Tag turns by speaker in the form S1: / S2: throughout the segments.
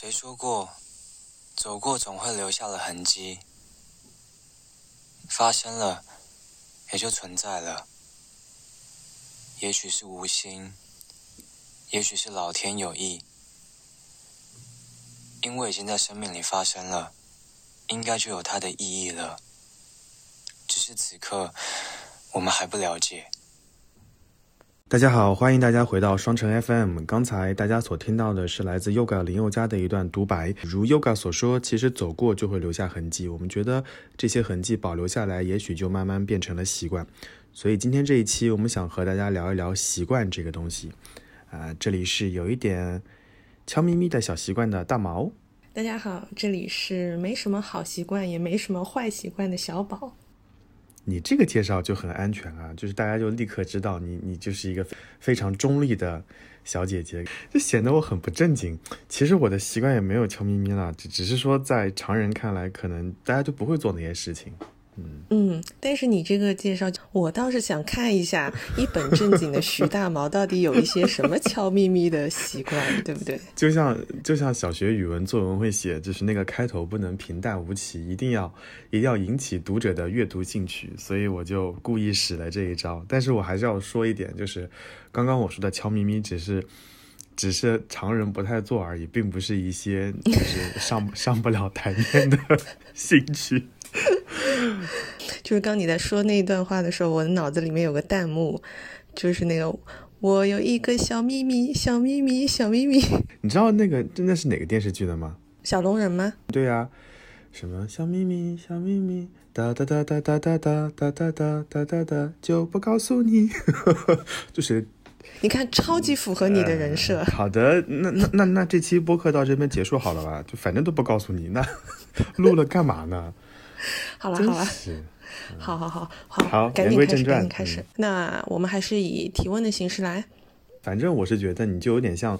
S1: 谁说过，走过总会留下了痕迹？发生了，也就存在了。也许是无心，也许是老天有意，因为已经在生命里发生了，应该就有它的意义了。只是此刻，我们还不了解。
S2: 大家好，欢迎大家回到双城 FM。刚才大家所听到的是来自 Yoga 林宥嘉的一段独白。如 Yoga 所说，其实走过就会留下痕迹。我们觉得这些痕迹保留下来，也许就慢慢变成了习惯。所以今天这一期，我们想和大家聊一聊习惯这个东西。啊，这里是有一点悄咪咪的小习惯的大毛。
S3: 大家好，这里是没什么好习惯，也没什么坏习惯的小宝。
S2: 你这个介绍就很安全啊，就是大家就立刻知道你，你就是一个非常中立的小姐姐，就显得我很不正经。其实我的习惯也没有悄咪咪啦，只只是说在常人看来，可能大家就不会做那些事情。
S3: 嗯，但是你这个介绍，我倒是想看一下一本正经的徐大毛到底有一些什么悄咪咪的习惯，对不对？
S2: 就像就像小学语文作文会写，就是那个开头不能平淡无奇，一定要一定要引起读者的阅读兴趣，所以我就故意使了这一招。但是我还是要说一点，就是刚刚我说的悄咪咪，只是只是常人不太做而已，并不是一些就是上 上不了台面的兴趣。
S3: 就是刚你在说那一段话的时候，我的脑子里面有个弹幕，就是那个我有一个小秘密，小秘密，小秘密。
S2: 你知道那个真的是哪个电视剧的吗？
S3: 小龙人吗？
S2: 对呀，什么小秘密，小秘密，哒哒哒哒哒哒哒哒哒哒哒哒哒，就不告诉你。就是
S3: 你看，超级符合你的人设。
S2: 好的，那那那那这期播客到这边结束好了吧？就反正都不告诉你，那录了干嘛呢？
S3: 好 了好了，好 好好好，赶紧开始赶紧开始。那我们还是以提问的形式来。
S2: 反正我是觉得你就有点像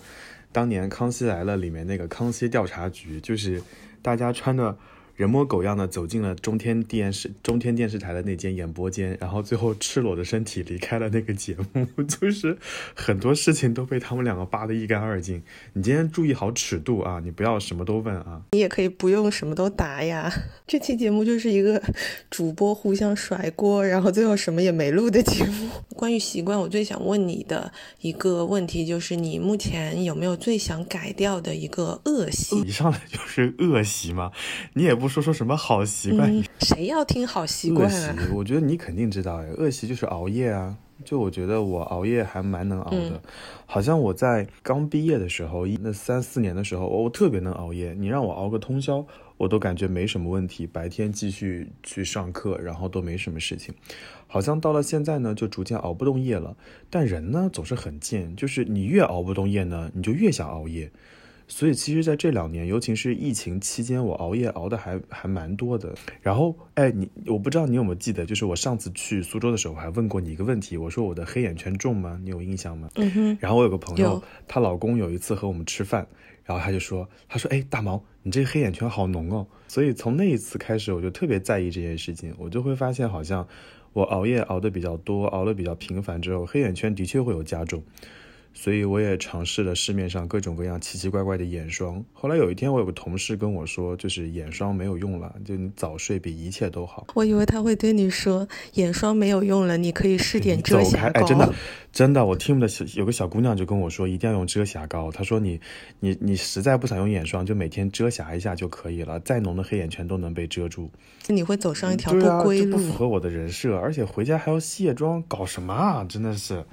S2: 当年《康熙来了》里面那个康熙调查局，就是大家穿的。人模狗样的走进了中天电视中天电视台的那间演播间，然后最后赤裸的身体离开了那个节目，就是很多事情都被他们两个扒得一干二净。你今天注意好尺度啊，你不要什么都问啊。
S3: 你也可以不用什么都答呀。这期节目就是一个主播互相甩锅，然后最后什么也没录的节目。关于习惯，我最想问你的一个问题就是，你目前有没有最想改掉的一个恶习？
S2: 一上来就是恶习吗？你也不。说说什么好习惯？
S3: 谁要听好习惯
S2: 啊？恶习，我觉得你肯定知道哎。恶习就是熬夜啊。就我觉得我熬夜还蛮能熬的，好像我在刚毕业的时候，那三四年的时候，我特别能熬夜。你让我熬个通宵，我都感觉没什么问题。白天继续去上课，然后都没什么事情。好像到了现在呢，就逐渐熬不动夜了。但人呢，总是很贱，就是你越熬不动夜呢，你就越想熬夜。所以其实，在这两年，尤其是疫情期间，我熬夜熬的还还蛮多的。然后，哎，你我不知道你有没有记得，就是我上次去苏州的时候，还问过你一个问题，我说我的黑眼圈重吗？你有印象吗？
S3: 嗯哼。
S2: 然后我有个朋友，她老公有一次和我们吃饭，然后他就说，他说，哎，大毛，你这个黑眼圈好浓哦。所以从那一次开始，我就特别在意这件事情，我就会发现，好像我熬夜熬的比较多，熬的比较频繁之后，黑眼圈的确会有加重。所以我也尝试了市面上各种各样奇奇怪怪的眼霜。后来有一天，我有个同事跟我说，就是眼霜没有用了，就你早睡比一切都好。
S3: 我以为他会对你说，眼霜没有用了，你可以试点遮瑕膏。
S2: 哎，真的，真的，我听的小有个小姑娘就跟我说，一定要用遮瑕膏。她说你，你，你实在不想用眼霜，就每天遮瑕一下就可以了，再浓的黑眼圈都能被遮住。
S3: 你会走上一条不归路，
S2: 不符合我的人设，而且回家还要卸妆，搞什么啊？真的是。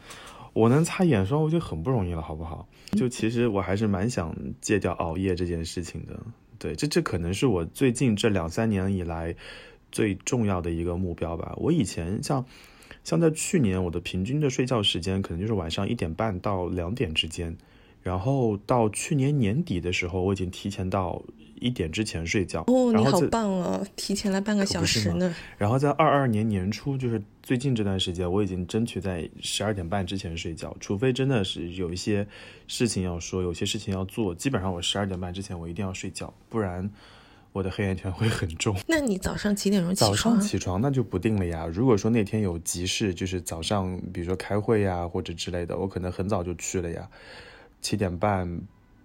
S2: 我能擦眼霜，我就很不容易了，好不好？就其实我还是蛮想戒掉熬夜这件事情的。对，这这可能是我最近这两三年以来最重要的一个目标吧。我以前像像在去年，我的平均的睡觉时间可能就是晚上一点半到两点之间，然后到去年年底的时候，我已经提前到。一点之前睡觉
S3: 哦，你好棒哦，提前了半个小时呢。
S2: 然后在二二年年初，就是最近这段时间，我已经争取在十二点半之前睡觉，除非真的是有一些事情要说，有些事情要做，基本上我十二点半之前我一定要睡觉，不然我的黑眼圈会很重。
S3: 那你早上几点钟起床？
S2: 早上起床那就不定了呀。如果说那天有急事，就是早上比如说开会呀或者之类的，我可能很早就去了呀，七点半。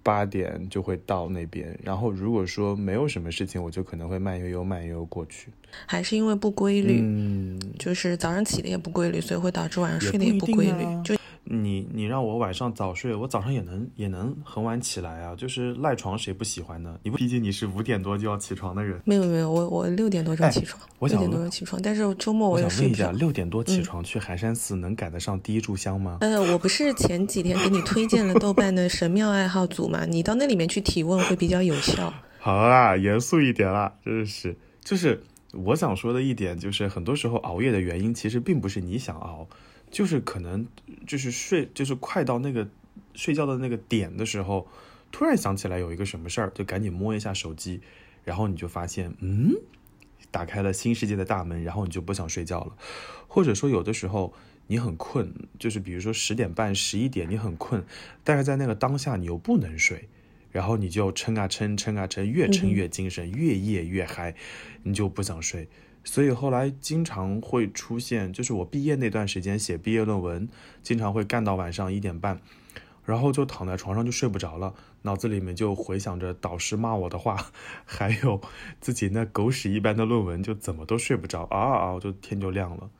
S2: 八点就会到那边，然后如果说没有什么事情，我就可能会慢悠悠、慢悠悠过去。
S3: 还是因为不规律，
S2: 嗯，
S3: 就是早上起的也不规律，所以会导致晚上睡的也
S2: 不
S3: 规律。
S2: 啊
S3: 就
S2: 你你让我晚上早睡，我早上也能也能很晚起来啊，就是赖床谁不喜欢呢？你不，毕竟你是五点多就要起床的人。
S3: 没有没有，我我六点多钟
S2: 哎
S3: 起床，六点多
S2: 我想问
S3: 钟起床，但是周末
S2: 我
S3: 也睡不着。
S2: 六点多起
S3: 嗯
S2: 床去寒山寺能赶得上第一炷香吗？
S3: 呃，我不是前几天给你推荐了豆瓣的神庙爱好组嘛？你到那里面去提问会比较有效。
S2: 好啊，严肃一点啦，真是，就是我想说的一点，就是很多时候熬夜的原因，其实并不是你想熬，就是可能就是睡，就是快到那个睡觉的那个点的时候，突然想起来有一个什么事儿，就赶紧摸一下手机，然后你就发现，嗯，打开了新世界的大门，然后你就不想睡觉了，或者说有的时候。你很困，就是比如说十点半、十一点，你很困，但是在那个当下你又不能睡，然后你就撑啊撑，撑啊撑，越撑越精神，越夜越嗨，你就不想睡。所以后来经常会出现，就是我毕业那段时间写毕业论文，经常会干到晚上一点半，然后就躺在床上就睡不着了，脑子里面就回想着导师骂我的话，还有自己那狗屎一般的论文，就怎么都睡不着，嗷嗷嗷就天就亮了。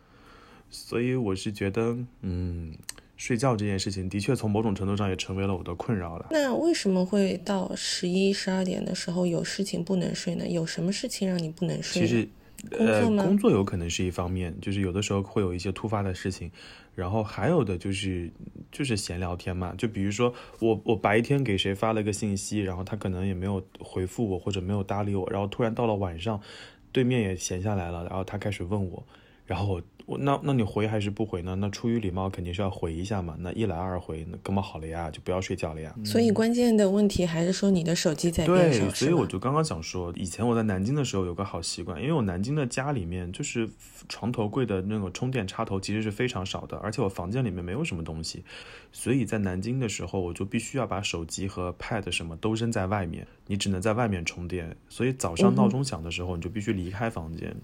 S2: 所以我是觉得，嗯，睡觉这件事情的确从某种程度上也成为了我的困扰了。
S3: 那为什么会到十一、十二点的时候有事情不能睡呢？有什么事情让你不能睡？
S2: 其实，呃，
S3: 呃
S2: 工作有可能是一方面，就是有的时候会有一些突发的事情，然后还有的就是就是闲聊天嘛，就比如说我我白天给谁发了个信息，然后他可能也没有回复我或者没有搭理我，然后突然到了晚上，对面也闲下来了，然后他开始问我，然后我我那那你回还是不回呢？那出于礼貌肯定是要回一下嘛，那一来二回，那哥们好了呀，就不要睡觉了呀。
S3: 所以关键的问题还是说你的手机在边
S2: 对，
S3: 上，
S2: 所以我就刚刚想说，以前我在南京的时候有个好习惯，因为我南京的家里面就是床头柜的那个充电插头其实是非常少的，而且我房间里面没有什么东西，所以在南京的时候我就必须要把手机和 pad 什么都扔在外面，你只能在外面充电，所以早上闹钟响的时候你就必须离开房间。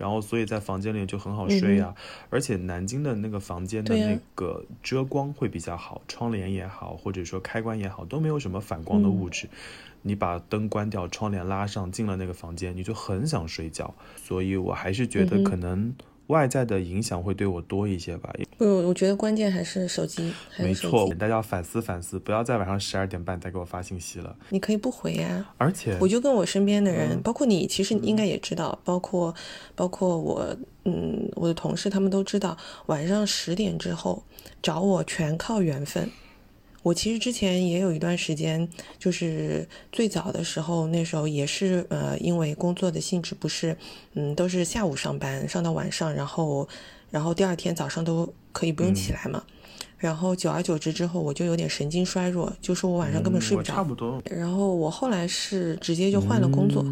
S2: 然后，所以在房间里就很好睡呀、而且南京的那个房间的那个遮光会比较好，窗帘也好，或者说开关也好，都没有什么反光的物质。你把灯关掉，窗帘拉上，进了那个房间，你就很想睡觉。所以我还是觉得可能外在的影响会对我多一些吧。
S3: 不，我觉得关键还是手机，还
S2: 没错，大家要反思反思，不要在晚上十二点半再给我发信息了。
S3: 你可以不回呀、
S2: 而且，
S3: 我就跟我身边的人，
S2: 嗯
S3: 包括你，其实你应该也知道，包括包括我，嗯，我的同事他们都知道，晚上十点之后找我全靠缘分。我其实之前也有一段时间，就是最早的时候，那时候也是呃，因为工作的性质不是，嗯，都是下午上班，上到晚上，然后然后第二天早上都可以不用起来嘛。然后久而久之之后，我就有点神经衰弱，就说我晚上根本睡不着。
S2: 差不多。
S3: 然后我后来是直接就换了工作，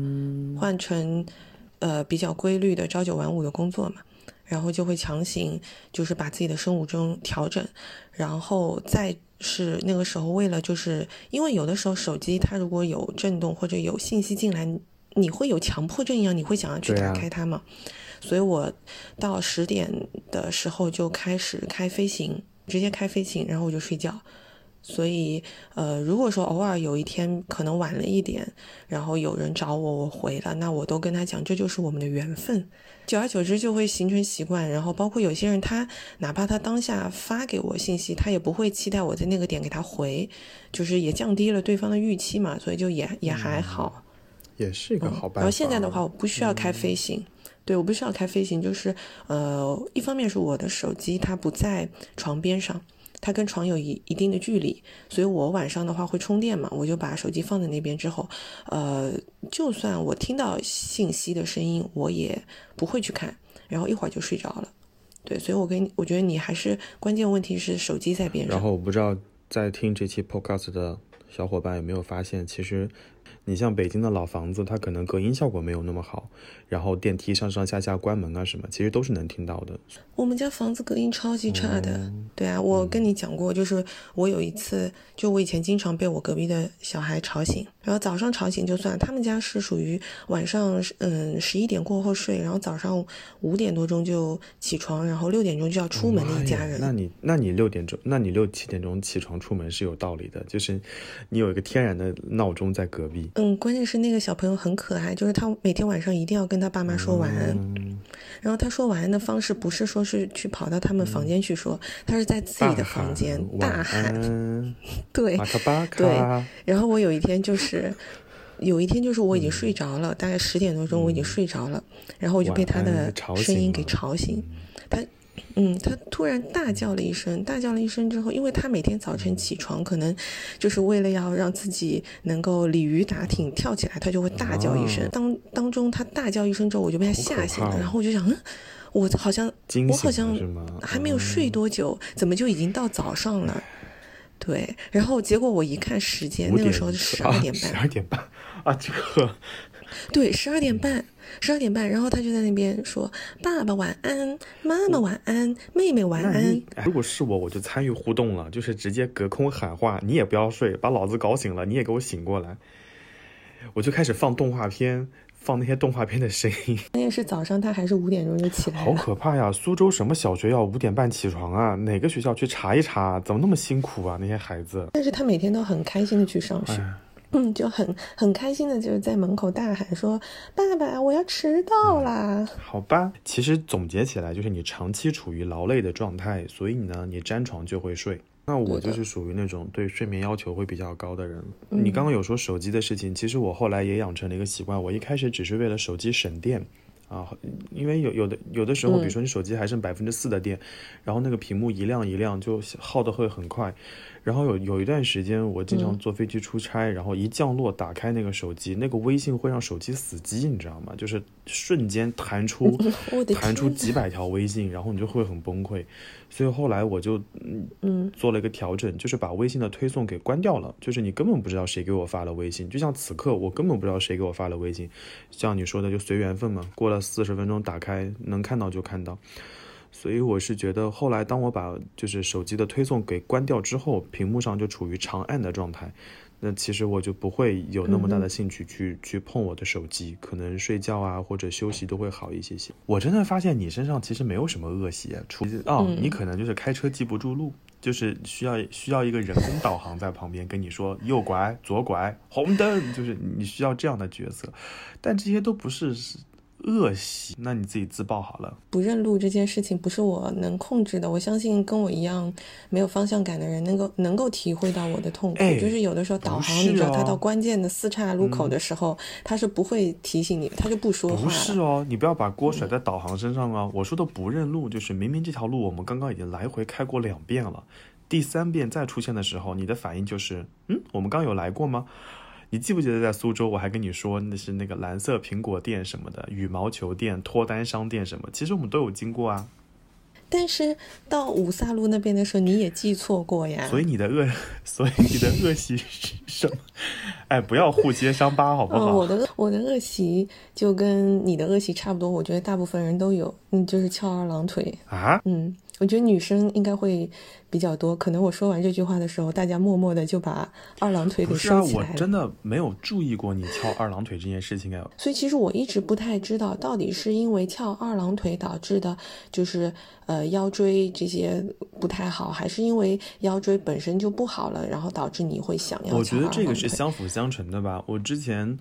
S3: 换成呃比较规律的朝九晚五的工作嘛，然后就会强行就是把自己的生物钟调整，然后再是那个时候为了就是因为有的时候手机它如果有震动或者有信息进来，你你会有强迫症一样，你会想要去打开它嘛，所以我到十点的时候就开始开飞行，直接开飞行，然后我就睡觉。所以，呃，如果说偶尔有一天可能晚了一点，然后有人找我，我回了，那我都跟他讲，这就是我们的缘分。久而久之就会形成习惯，然后包括有些人他哪怕他当下发给我信息，他也不会期待我在那个点给他回，就是也降低了对方的预期嘛，所以就也也还好。
S2: 也是一个好办法。
S3: 然后现在的话，我不需要开飞行，对我不需要开飞行，就是呃，一方面是我的手机它不在床边上，它跟床有一一定的距离，所以我晚上的话会充电嘛，我就把手机放在那边之后，呃，就算我听到信息的声音，我也不会去看，然后一会儿就睡着了。对，所以我跟我觉得你还是关键问题是手机在边上。
S2: 然后我不知道在听这期 podcast 的小伙伴有没有发现，其实你像北京的老房子，它可能隔音效果没有那么好，然后电梯上上下下关门啊什么，其实都是能听到的。
S3: 我们家房子隔音超级差的，对啊，我跟你讲过，就是我有一次，就我以前经常被我隔壁的小孩吵醒，然后早上吵醒就算，他们家是属于晚上嗯十一点过后睡，然后早上五点多钟就起床，然后六点钟就要出门的一家人。
S2: 那你那你六点钟，那你六七点钟起床出门是有道理的，就是你有一个天然的闹钟在隔壁。
S3: 嗯，关键是那个小朋友很可爱，就是他每天晚上一定要跟他爸妈说晚安，
S2: 嗯。
S3: 然后他说晚安的方式不是说是去跑到他们房间去说，他是在自己的房间大
S2: 晚
S3: 喊，对
S2: 马卡巴
S3: 对。然后我有一天就是，有一天就是我已经睡着了，大概十点多钟我已经睡着了，然后我就被他的声音给
S2: 醒
S3: 吵醒。他，嗯，他突然大叫了一声，大叫了一声之后，因为他每天早晨起床，可能就是为了要让自己能够鲤鱼打挺跳起来，他就会大叫一声。
S2: 哦
S3: 当当中他大叫一声之后，我就被他吓醒了，然后我就想，嗯，我好像我好像还没有睡多久，怎么就已经到早上了？对，然后结果我一看时间，那个时候是十二点半，
S2: 十二点半啊，这个
S3: 对，十二点半，十二点半，然后他就在那边说：“爸爸晚安，妈妈晚安，妹妹晚安
S2: 如果是我，我就参与互动了，就是直接隔空喊话，你也不要睡，把老子搞醒了，你也给我醒过来。我就开始放动画片，放那些动画片的声音，
S3: 关键是早上他还是五点钟就起来
S2: 好。可怕呀！苏州什么小学要五点半起床啊？哪个学校去查一查？怎么那么辛苦啊？那些孩子，
S3: 但是他每天都很开心的去上学，
S2: 哎，
S3: 嗯，就很很开心的就是在门口大喊说：“爸爸，我要迟到啦！”
S2: 好吧。其实总结起来就是你长期处于劳累的状态，所以呢，你沾床就会睡。那我就是属于那种对睡眠要求会比较高的人。你刚刚有说手机的事情，其实我后来也养成了一个习惯，我一开始只是为了手机省电。啊，因为有有的有的时候，比如说你手机还剩百分之四的电，然后那个屏幕一亮一亮，就耗的会很快。然后有有一段时间，我经常坐飞机出差，然后一降落打开那个手机，那个微信会让手机死机，你知道吗？就是瞬间弹出 弹出几百条微信，然后你就会很崩溃。所以后来我就嗯
S3: 嗯
S2: 做了一个调整，就是把微信的推送给关掉了，就是你根本不知道谁给我发了微信，就像此刻我根本不知道谁给我发了微信，像你说的就随缘分嘛，过了四十分钟打开能看到就看到。所以我是觉得，后来当我把就是手机的推送给关掉之后，屏幕上就处于长按的状态，那其实我就不会有那么大的兴趣去、去碰我的手机，可能睡觉啊或者休息都会好一些些。我真的发现你身上其实没有什么恶习，除哦，你可能就是开车记不住路，就是需要需要一个人工导航在旁边跟你说右拐、左拐、红灯，就是你需要这样的角色，但这些都不是恶习，那你自己自爆好了。
S3: 不认路这件事情不是我能控制的，我相信跟我一样没有方向感的人能够能够体会到我的痛苦。
S2: 哎
S3: 就是有的时候导航，你知道，它
S2: 哦
S3: 到关键的四岔路口的时候，它是不会提醒你，它就不说话
S2: 不。是哦，你不要把锅甩在导航身上啊。我说的不认路，就是明明这条路我们刚刚已经来回开过两遍了，第三遍再出现的时候，你的反应就是，嗯，我们刚有来过吗？你记不记得在苏州，我还跟你说那是那个蓝色苹果店什么的，羽毛球店、脱单商店什么，其实我们都有经过啊。
S3: 但是到五萨路那边的时候，你也记错过呀。
S2: 所以你的恶，所以你的恶习是什么？哎，不要互揭伤疤好不
S3: 嗯，
S2: 好？
S3: 我的恶我的恶习就跟你的恶习差不多，我觉得大部分人都有，嗯，就是翘二郎腿。
S2: 啊，
S3: 嗯，我觉得女生应该会比较多。可能我说完这句话的时候，大家默默的就把二郎腿给收起来了。
S2: 我真的没有注意过你翘二郎腿这件事情哎。
S3: 所以其实我一直不太知道，到底是因为翘二郎腿导致的，就是呃腰椎这些不太好，还是因为腰椎本身就不好了，然后导致你会想要
S2: 我觉
S3: 翘二郎腿？
S2: 得这个是相辅相成的吧。我之前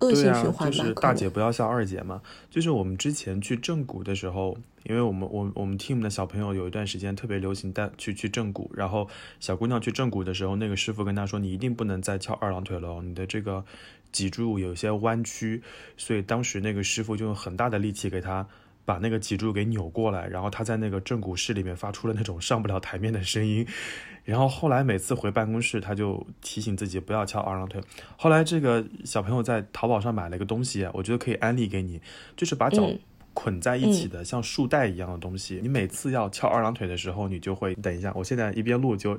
S3: 恶性
S2: 对啊
S3: 循，环吧？
S2: 就是大姐不要笑二姐嘛。就是我们之前去正骨的时候，因为我们我我们 team 的小朋友有一段时间特别流行带去去正骨，然后小姑娘去正骨的时候，那个师傅跟她说，你一定不能再翘二郎腿了，你的这个脊柱有些弯曲，所以当时那个师傅就用很大的力气给她。把那个脊柱给扭过来，然后她在那个正骨室里面发出了那种上不了台面的声音，然后后来每次回办公室，她就提醒自己不要翘二郎腿。后来这个小朋友在淘宝上买了一个东西，我觉得可以安利给你，就是把脚捆在一起的，像束带一样的东西。你每次要翘二郎腿的时候，你就会等一下，我现在一边录就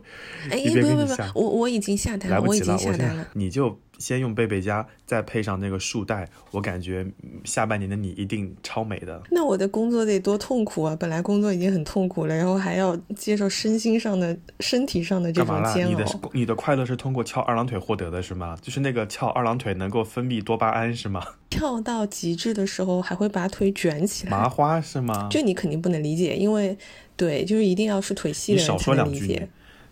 S3: 哎，
S2: 一边跟你下，
S3: 不，我我已经下单了，
S2: 来不及了，
S3: 我已经
S2: 我现在
S3: 下单了。
S2: 你就先用贝贝佳，再配上那个束带，我感觉嗯下半年的你一定超美的。
S3: 那我的工作得多痛苦啊！本来工作已经很痛苦了，然后还要接受身心上的、身体上的这？种煎熬
S2: 你的
S3: 熬。
S2: 你的快乐是通过翘二郎腿获得的是吗？就是那个翘二郎腿能够分泌多巴胺是吗？
S3: 跳到极致的时候，还会把腿卷起来。
S2: 麻花是吗？
S3: 这你肯定不能理解，因为对，就是一定要是腿细的人才
S2: 少说两句
S3: 能理解。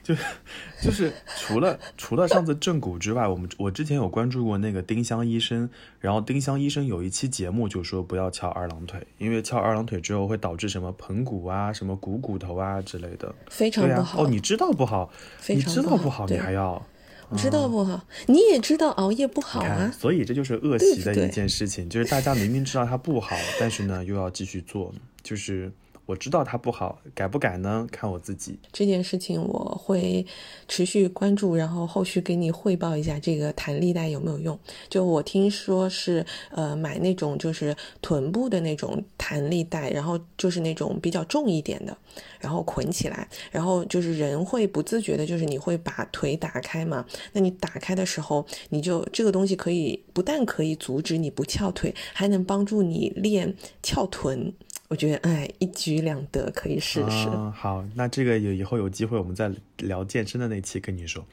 S2: 就 就是除了除了上次正骨之外，我们我之前有关注过那个丁香医生，然后丁香医生有一期节目就说不要翘二郎腿，因为翘二郎腿之后会导致什么盆骨啊、什么股骨头啊之类的，
S3: 非常不好。
S2: 哦，你知道不好，你知道
S3: 不
S2: 好，你还要。
S3: 我知道不好，你也知道熬夜不好啊，
S2: 所以这就是恶习的一件事情，就是大家明明知道它不好，但是呢又要继续做，就是。我知道它不好，改不改呢？看我自己。
S3: 这件事情我会持续关注，然后后续给你汇报一下这个弹力带有没有用。就我听说是，呃，买那种就是臀部的那种弹力带，然后就是那种比较重一点的，然后捆起来，然后就是人会不自觉的，就是你会把腿打开嘛？那你打开的时候，你就这个东西可以不但可以阻止你不翘腿，还能帮助你练翘臀。我觉得哎，一举两得，可以试试。
S2: 好，那这个有以后有机会我们再聊健身的那期跟你说。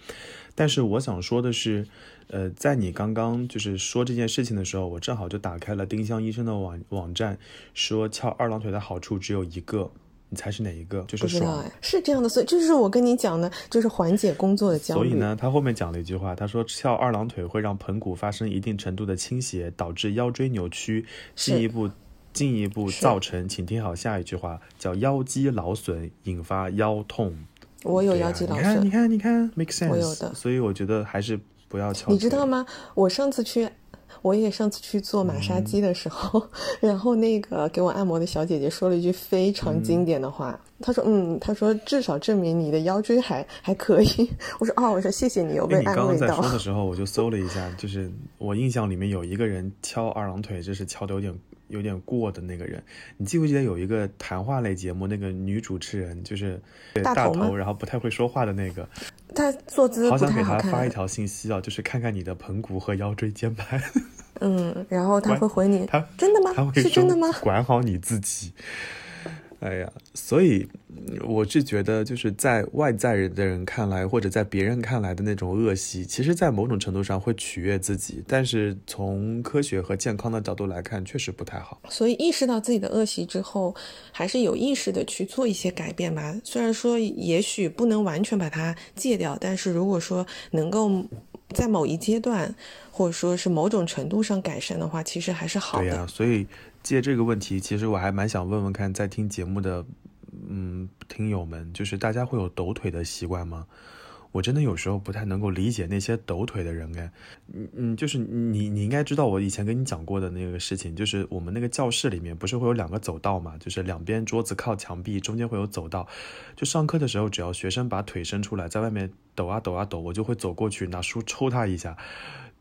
S2: 但是我想说的是，呃，在你刚刚就是说这件事情的时候，我正好就打开了丁香医生的网网站，说翘二郎腿的好处只有一个，你猜是哪一个？就是爽。
S3: 是这样的，所以就是我跟你讲的，就是缓解工作的焦
S2: 虑。所以呢，他后面讲了一句话，他说翘二郎腿会让盆骨发生一定程度的倾斜，导致腰椎扭曲，进一步。进一步造成，请听好下一句话，叫腰肌劳损，引发腰痛。
S3: 我有腰肌劳
S2: 损，你看，你看，你看，make sense。
S3: 我有的，
S2: 所以我觉得还是不要翘。
S3: 你知道吗？我上次去，我也上次去做马杀鸡的时候，然后那个给我按摩的小姐姐说了一句非常经典的话，她说：“嗯，她说至少证明你的腰椎还还可以。”我说：“哦，我说谢谢你，有被安
S2: 慰到。”你刚刚在说的时候，我就搜了一下，就是我印象里面有一个人敲二郎腿，就是敲的有点。有点过的那个人，你记不记得有一个谈话类节目，那个女主持人就是大头，然后不太会说话的那个。
S3: 她坐姿
S2: 好想给她发一条信息啊，就是看看你的盆骨和腰椎间盘。
S3: 嗯，然后他会回你，
S2: 他
S3: 真的吗？是真的吗？
S2: 管好你自己。哎呀，所以我是觉得，就是在外在人的人看来，或者在别人看来的那种恶习，其实，在某种程度上会取悦自己，但是从科学和健康的角度来看，确实不太好。
S3: 所以意识到自己的恶习之后，还是有意识的去做一些改变吧。虽然说也许不能完全把它戒掉，但是如果说能够在某一阶段，或者说是某种程度上改善的话，其实还是好的。
S2: 对
S3: 呀，
S2: 所以。借这个问题，其实我还蛮想问问看，在听节目的，嗯，听友们，就是大家会有抖腿的习惯吗？我真的有时候不太能够理解那些抖腿的人哎，嗯嗯，就是你你应该知道我以前跟你讲过的那个事情，就是我们那个教室里面不是会有两个走道嘛，就是两边桌子靠墙壁，中间会有走道，就上课的时候，只要学生把腿伸出来，在外面抖啊抖啊抖，我就会走过去拿书抽他一下。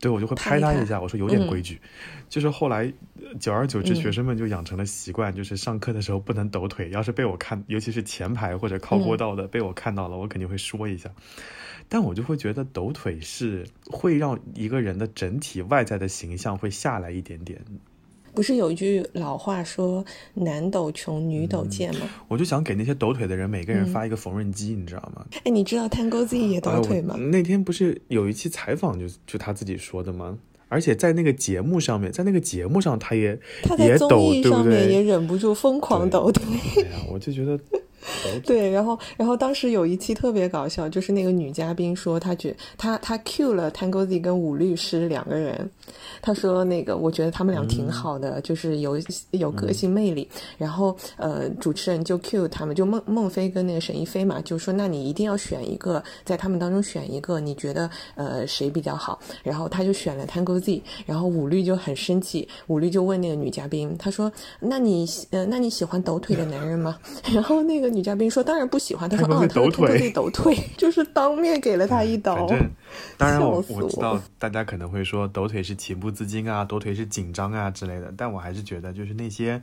S2: 对，我就会拍他一下，我说有点规矩。就是后来，久而久之，学生们就养成了习惯，就是上课的时候不能抖腿。要是被我看，尤其是前排或者靠过道的被我看到了，我肯定会说一下。但我就会觉得抖腿是会让一个人的整体外在的形象会下来一点点。
S3: 不是有一句老话说“男抖穷，女抖贱”吗？
S2: 我就想给那些抖腿的人每个人发一个缝纫机，你知道吗？
S3: 哎，你知道 Tango Z 也抖腿吗？
S2: 那天不是有一期采访，就就他自己说的吗？而且在那个节目上面，在那个节目上，他也
S3: 他在综艺上面也忍不住疯狂抖腿。
S2: 哎呀，我就觉得。
S3: 对，然后，然后当时有一期特别搞笑，就是那个女嘉宾说，她觉她她 Q 了 Tango Z 跟武律师两个人，她说那个我觉得他们俩挺好的，就是有有个性魅力。然后呃，主持人就 Q 他们，就孟孟非跟那个沈一菲嘛，就说那你一定要选一个，在他们当中选一个，你觉得呃谁比较好？然后他就选了 Tango Z，然后武律就很生气，武律就问那个女嘉宾，她说那你呃那你喜欢抖腿的男人吗？然后那个。女嘉宾说：“当然不喜欢。”他说：“啊，他抖腿，抖腿，就是当面给了他一刀。”
S2: 反正，当然我我知道大家可能会说抖腿是情不自禁啊，抖腿是紧张啊之类的。但我还是觉得，就是那些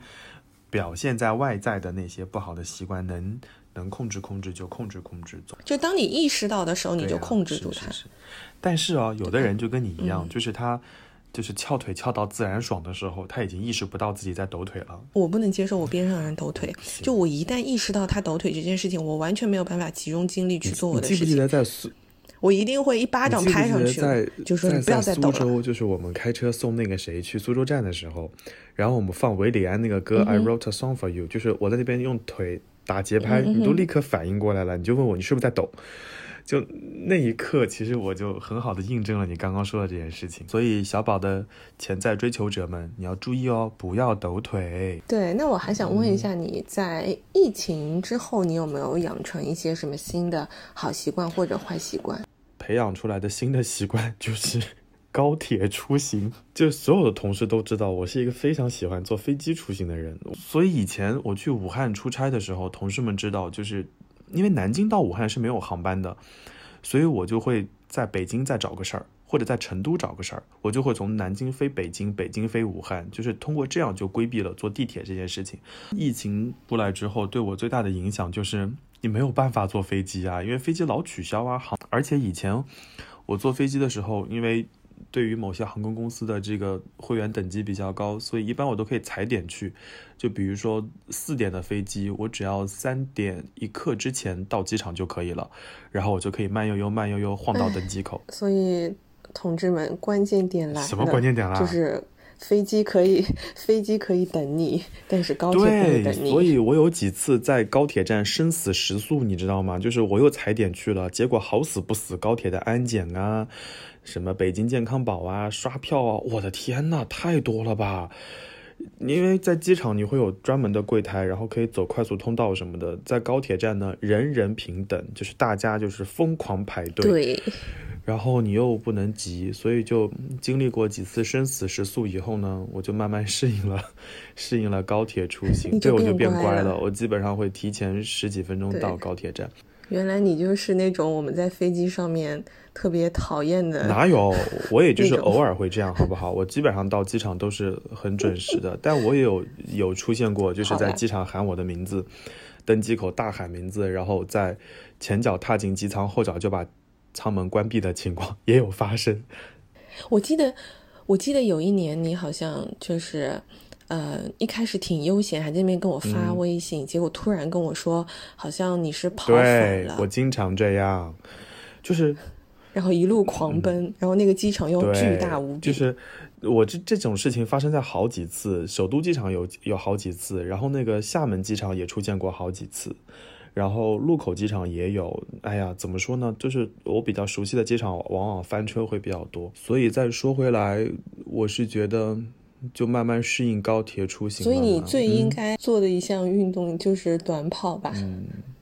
S2: 表现在外在的那些不好的习惯，能能控制控制就控制控制。
S3: 就当你意识到的时候，你就控制住它。
S2: 但是哦，有的人就跟你一样，就是他。就是翘腿翘到自然爽的时候，他已经意识不到自己在抖腿了。
S3: 我不能接受我边上的人抖腿，就我一旦意识到他抖腿这件事情，我完全没有办法集中精力去做我的
S2: 事情。记不记得在苏？
S3: 我一定会一巴掌拍上去，
S2: 在
S3: 就说你不要再抖
S2: 了。苏州就是我们开车送那个谁去苏州站的时候，然后我们放维里安那个歌《I Wrote a Song for You》，就是我在那边用腿打节拍，你都立刻反应过来了，你就问我你是不是在抖？就那一刻，其实我就很好的印证了你刚刚说的这件事情。所以小宝的潜在追求者们，你要注意哦，不要抖腿。
S3: 对，那我还想问一下，你在疫情之后，你有没有养成一些什么新的好习惯或者坏习惯？
S2: 培养出来的新的习惯就是 高铁出行。就所有的同事都知道，我是一个非常喜欢坐飞机出行的人。所以以前我去武汉出差的时候，同事们知道，就是因为南京到武汉是没有航班的，所以我就会在北京再找个事儿，或者在成都找个事儿，我就会从南京飞北京，北京飞武汉，就是通过这样就规避了坐地铁这件事情。疫情出来之后，对我最大的影响就是你没有办法坐飞机啊，因为飞机老取消啊，航，而且以前我坐飞机的时候，因为对于某些航空公司的这个会员等级比较高，所以一般我都可以踩点去。就比如说四点的飞机，我只要三点一刻之前到机场就可以了，然后我就可以慢悠悠、慢悠悠晃到登机口。
S3: 所以，同志们，关键点来了，
S2: 什么关键点啦？
S3: 就是飞机可以，飞机可以等你，但是高铁不能等，你。
S2: 所以我有几次在高铁站生死时速，你知道吗？就是我又踩点去了，结果好死不死，高铁的安检啊，什么北京健康宝啊、刷票啊，我的天呐，太多了吧！因为在机场你会有专门的柜台，然后可以走快速通道什么的。在高铁站呢，人人平等，就是大家就是疯狂排队。
S3: 对，
S2: 然后你又不能急，所以就经历过几次生死时速以后呢，我就慢慢适应了，适应了高铁出行，
S3: 你就
S2: 对我就变乖
S3: 了
S2: 我基本上会提前十几分钟到高铁站。
S3: 原来你就是那种我们在飞机上面特别讨厌的。
S2: 哪有？我也就是偶尔会这样，好不好？我基本上到机场都是很准时的，但我也有有出现过，就是在机场喊我的名字，登机口大喊名字，然后在前脚踏进机舱，后脚就把舱门关闭的情况 也有发生。
S3: 我记得，我记得有一年你好像就是，呃，一开始挺悠闲，还在那边跟我发
S2: 嗯
S3: 微信，结果突然跟我说，好像你是跑反
S2: 对
S3: 了，
S2: 我经常这样，就是
S3: 然后一路狂奔，然后那个机场又，巨大无比，
S2: 就是我这这种事情发生在好几次，首都机场有有好几次，然后那个厦门机场也出现过好几次，然后禄口机场也有。哎呀，怎么说呢？就是我比较熟悉的机场，往往翻车会比较多。所以再说回来，我是觉得就慢慢适应高铁出行
S3: 所以你最应
S2: 嗯
S3: 该做的一项运动就是短跑吧，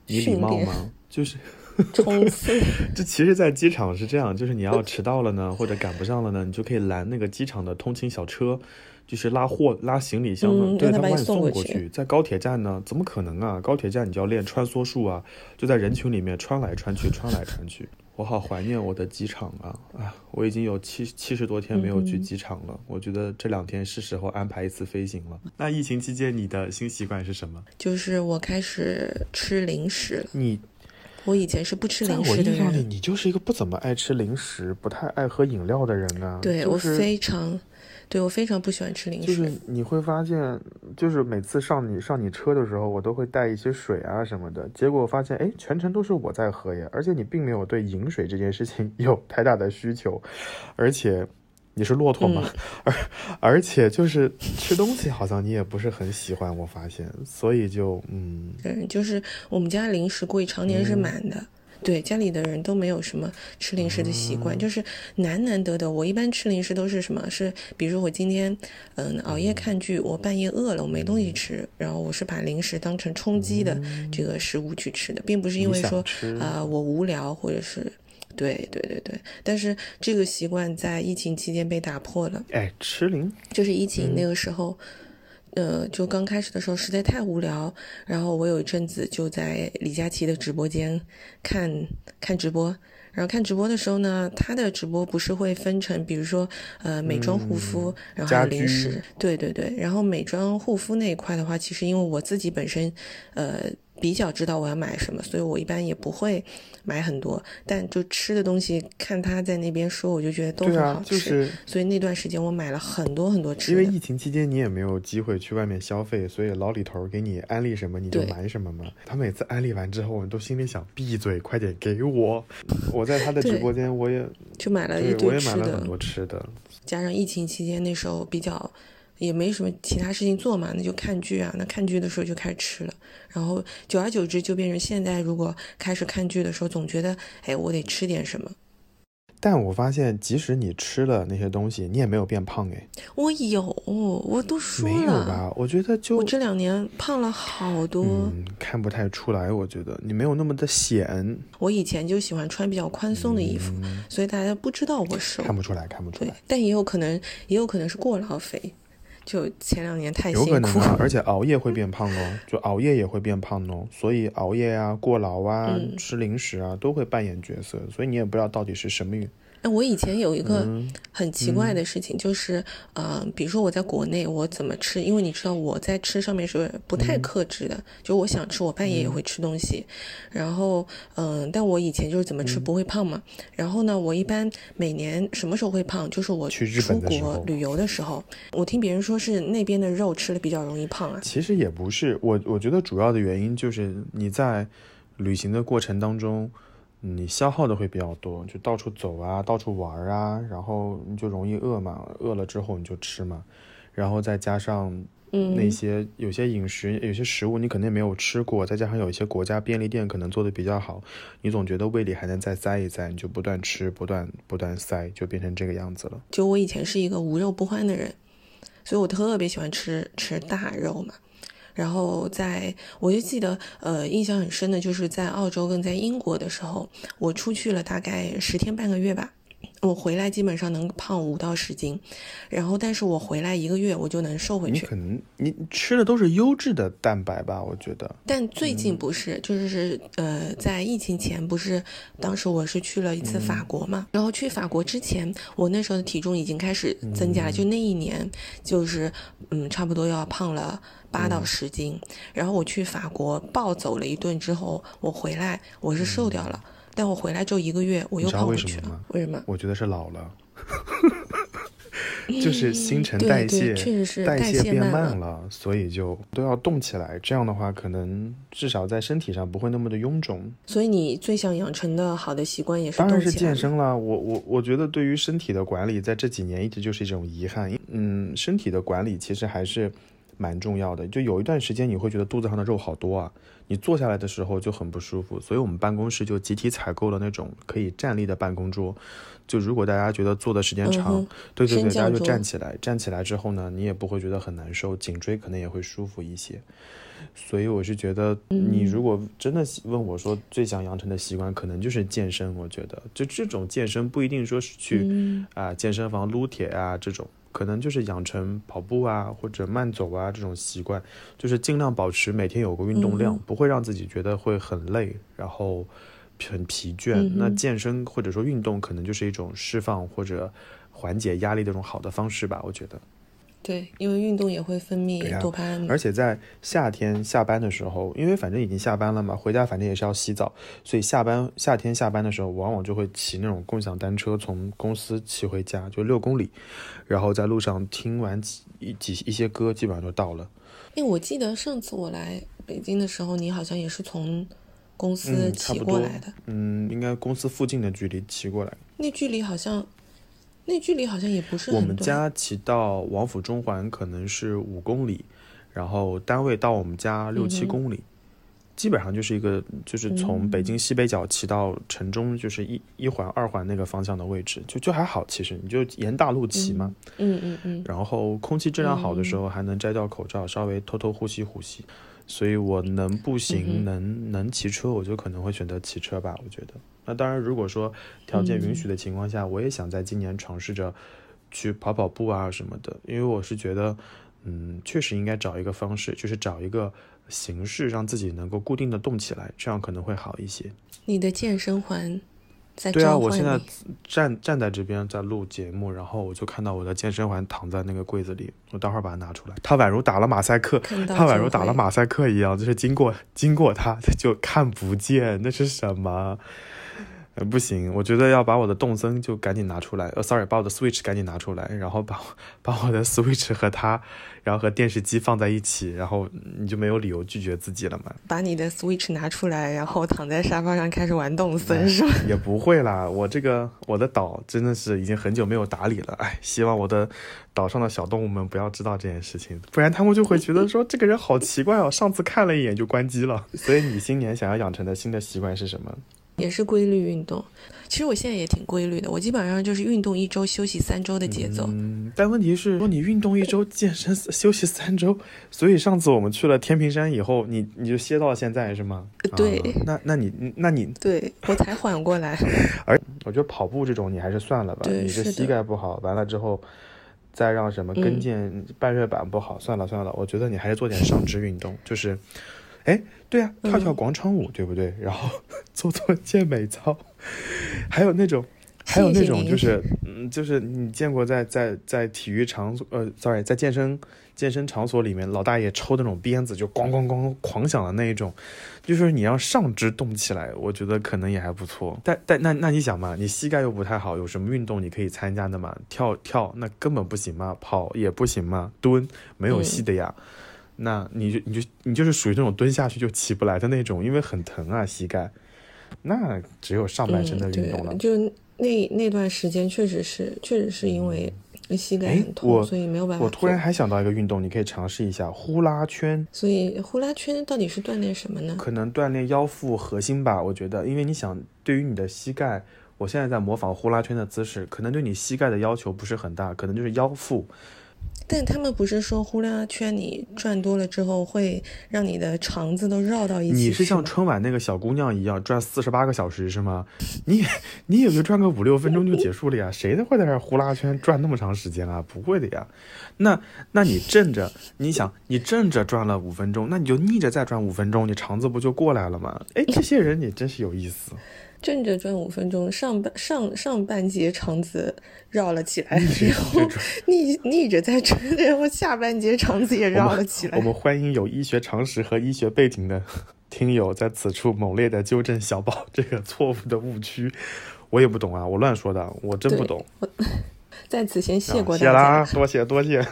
S2: 你礼
S3: 训练
S2: 貌吗？就是。
S3: 冲刺。
S2: 这其实，在机场是这样，就是你要迟到了呢，或者赶不上了呢，你就可以拦那个机场的通勤小车，就是拉货、拉行李箱对他把你
S3: 送过去
S2: 送过去。在高铁站呢，怎么可能啊？高铁站你就要练穿梭术啊，就在人群里面穿来穿去，穿来穿去。我好怀念我的机场啊！啊，我已经有七七十多天没有去
S3: 嗯
S2: 机场了，我觉得这两天是时候安排一次飞行了。那疫情期间你的新习惯是什么？
S3: 就是我开始吃零食了，
S2: 你
S3: 我以前是不吃零食的人。
S2: 我印象里，
S3: 人，
S2: 你就是一个不怎么爱吃零食、不太爱喝饮料的人啊。
S3: 对、我
S2: 就是
S3: 非常，对我非常不喜欢吃零食。
S2: 就是你会发现，就是每次上你上你车的时候，我都会带一些水啊什么的。结果发现，哎，全程都是我在喝耶，而且你并没有对饮水这件事情 有太大的需求，而且你是骆驼嘛，而而且就是吃东西好像你也不是很喜欢，我发现，所以就嗯，
S3: 对，就是我们家零食柜常年是满的。对，家里的人都没有什么吃零食的习惯，就是难难得的。我一般吃零食都是什么？是比如说我今天嗯熬夜看剧，我半夜饿了，我没东西吃，然后我是把零食当成充饥的这个食物去吃的，并不是因为说
S2: 吃
S3: 啊、我无聊或者是。对对对对，但是这个习惯在疫情期间被打破了。
S2: 哎，吃零
S3: 就是疫
S2: 嗯
S3: 情那个时候，呃，就刚开始的时候实在太无聊，然后我有一阵子就在李佳琦的直播间看看直播。然后看直播的时候呢，他的直播不是会分成，比如说呃美妆护肤，然后还有零食，对对对。然后美妆护肤那一块的话，其实因为我自己本身呃比较知道我要买什么，所以我一般也不会买很多。但就吃的东西，看他在那边说，我就觉得都很好，吃。
S2: 就是
S3: 所以那段时间我买了很多很多吃的。
S2: 因为疫情期间你也没有机会去外面消费，所以老李头给你安利什么你就买什么嘛。他每次安利完之后，我都心里想闭嘴，快点给我。我在他的直播间，我也
S3: 就买了一堆吃的
S2: 买了很，多吃的。
S3: 加上疫情期间那时候比较也没什么其他事情做嘛，那就看剧啊。那看剧的时候就开始吃了，然后久而久之就变成现在，如果开始看剧的时候，总觉得哎，我得吃点什么。
S2: 但我发现，即使你吃了那些东西，你也没有变胖哎。
S3: 我有，我都说了。
S2: 没有吧？我觉得就
S3: 我这两年胖了好多。
S2: 嗯，看不太出来。我觉得你没有那么的显。
S3: 我以前就喜欢穿比较宽松的衣服，所以大家不知道我瘦。
S2: 看不出来，看不出来。
S3: 对，但也有可能，也有可能是过劳肥。就前两年太
S2: 辛苦，有可能啊，而且熬夜会变胖哦，就熬夜也会变胖哦，所以熬夜啊、过劳啊、吃零食啊，都会扮演角色，所以你也不知道到底是什么原
S3: 哎，我以前有一个很奇怪的事情，就是，呃，比如说我在国内，我怎么吃？因为你知道我在吃上面是不太克制的，就我想吃，我半夜也会吃东西。然后，嗯，但我以前就是怎么吃不会胖嘛。然后呢，我一般每年什么时候会胖？就是我出国旅游的时候。我听别人说是那边的肉吃的比较容易胖啊。
S2: 其实也不是，我我觉得主要的原因就是你在旅行的过程当中。你消耗的会比较多，就到处走啊，到处玩啊，然后你就容易饿嘛，饿了之后你就吃嘛，然后再加上那些有些饮食、有些食物你肯定没有吃过，再加上有一些国家便利店可能做的比较好，你总觉得胃里还能再塞一塞，你就不断吃，不断不断塞，就变成这个样子了。
S3: 就我以前是一个无肉不欢的人，所以我特别喜欢吃吃大肉嘛。然后在，我就记得，呃，印象很深的就是在澳洲跟在英国的时候，我出去了大概十天半个月吧。我回来基本上能胖五到十斤，然后但是我回来一个月我就能瘦回去。
S2: 你可能你吃的都是优质的蛋白吧？我觉得。
S3: 但最近不是，就是呃，在疫情前不是，当时我是去了一次法国嘛，然后去法国之前，我那时候的体重已经开始增加了，就那一年就是嗯，差不多要胖了八到十斤。然后我去法国暴走了一顿之后，我回来我是瘦掉了。但我回来之后一个月，我又胖回去了。为什么？
S2: 我觉得是老了，就是新陈代谢，
S3: 确实是
S2: 代谢变
S3: 慢
S2: 了，所以就都要动起来。这样的话，可能至少在身体上不会那么的臃肿。
S3: 所以你最想养成的好的习惯也是
S2: 当然是健身啦。我我我觉得对于身体的管理，在这几年一直就是一种遗憾。嗯，身体的管理其实还是蛮重要的。就有一段时间，你会觉得肚子上的肉好多啊。你坐下来的时候就很不舒服，所以我们办公室就集体采购了那种可以站立的办公桌。就如果大家觉得坐的时间长，对对对，大家就站起来。站起来之后呢，你也不会觉得很难受，颈椎可能也会舒服一些。所以我是觉得，你如果真的问我说最想养成的习惯，可能就是健身。我觉得，就这种健身不一定说是去啊健身房撸铁啊这种。可能就是养成跑步啊或者慢走啊这种习惯，就是尽量保持每天有个运动量，不会让自己觉得会很累，然后很疲倦。那健身或者说运动，可能就是一种释放或者缓解压力的一种好的方式吧，我觉得。
S3: 对，因为运动也会分泌多巴胺。
S2: 而且在夏天下班的时候，因为反正已经下班了嘛，回家反正也是要洗澡，所以下班夏天下班的时候，往往就会骑那种共享单车从公司骑回家，就六公里，然后在路上听完几一几一些歌，基本上就到了。
S3: 哎，我记得上次我来北京的时候，你好像也是从公司骑过来的。
S2: 嗯，应该公司附近的距离骑过来。
S3: 那距离好像。那距离好像也不是
S2: 我们家骑到王府中环可能是五公里，然后单位到我们家六七公里，基本上就是一个就是从北京西北角骑到城中，就是一一环二环那个方向的位置，就就还好。其实你就沿大路骑嘛，
S3: 嗯嗯嗯，
S2: 然后空气质量好的时候还能摘掉口罩，稍微偷偷呼吸呼吸。所以我能步行，能能骑车，我就可能会选择骑车吧。我觉得，那当然，如果说条件允许的情况下，我也想在今年尝试着去跑跑步啊什么的。因为我是觉得，嗯，确实应该找一个方式，就是找一个形式，让自己能够固定的动起来，这样可能会好一些。
S3: 你的健身环。
S2: 对啊，我现在站站在这边在录节目，然后我就看到我的健身环躺在那个柜子里，我待会儿把它拿出来。它宛如打了马赛克，它宛如打了马赛克一样，就是经过经过它就看不见，那是什么？呃，不行，我觉得要把我的动森就赶紧拿出来，呃，sorry，把我的 Switch 赶紧拿出来，然后把把我的 Switch 和它，然后和电视机放在一起，然后你就没有理由拒绝自己了嘛。
S3: 把你的 Switch 拿出来，然后躺在沙发上开始玩动森是吗？
S2: 也不会啦，我这个我的岛真的是已经很久没有打理了，哎，希望我的岛上的小动物们不要知道这件事情，不然他们就会觉得说这个人好奇怪哦，上次看了一眼就关机了。所以你新年想要养成的新的习惯是什么？
S3: 也是规律运动，其实我现在也挺规律的，我基本上就是运动一周休息三周的节奏。
S2: 嗯，但问题是说你运动一周，健身 休息三周，所以上次我们去了天平山以后，你你就歇到现在是吗？
S3: 对，
S2: 那那你那你
S3: 对我才缓过来。
S2: 而我觉得跑步这种你还是算了吧，你这膝盖不好，完了之后再让什么跟腱、半月板不好，算了算了，我觉得你还是做点上肢运动，就是。哎，对啊，跳跳广场舞，对不对？然后 做做健美操，还有那种，还有那种，就是嗯，就是你见过在在在体育场所，呃，sorry，在健身健身场所里面，老大爷抽那种鞭子就咣咣咣狂响的那一种，就是你让上肢动起来，我觉得可能也还不错。但但那那你想嘛，你膝盖又不太好，有什么运动你可以参加的嘛？跳跳那根本不行嘛，跑也不行嘛，蹲没有戏的呀。那你就你就你就是属于那种蹲下去就起不来的那种，因为很疼啊膝盖。那只有上半身的运动了。
S3: 就那那段时间确实是，确实是因为膝盖很痛，所以没有办法。
S2: 我突然还想到一个运动，你可以尝试一下呼啦圈。
S3: 所以呼啦圈到底是锻炼什么呢？
S2: 可能锻炼腰腹核心吧，我觉得，因为你想，对于你的膝盖，我现在在模仿呼啦圈的姿势，可能对你膝盖的要求不是很大，可能就是腰腹。
S3: 但他们不是说呼啦圈你转多了之后会让你的肠子都绕到一起？
S2: 你是像春晚那个小姑娘一样转四十八个小时是吗？你你也就转个五六分钟就结束了呀？谁会在这呼啦圈转那么长时间啊？不会的呀。那那你正着，你想你正着转了五分钟，那你就逆着再转五分钟，你肠子不就过来了吗？哎，这些人你真是有意思。
S3: 正着转五分钟，上半上上半截肠子绕了起来，然后逆逆着再转，然后下半截肠子也绕了起来。
S2: 我们欢迎有医学常识和医学背景的听友在此处猛烈的纠正小宝这个错误的误区。我也不懂啊，我乱说的，我真不懂。
S3: 在此先谢过
S2: 大家，谢啦，多谢多谢。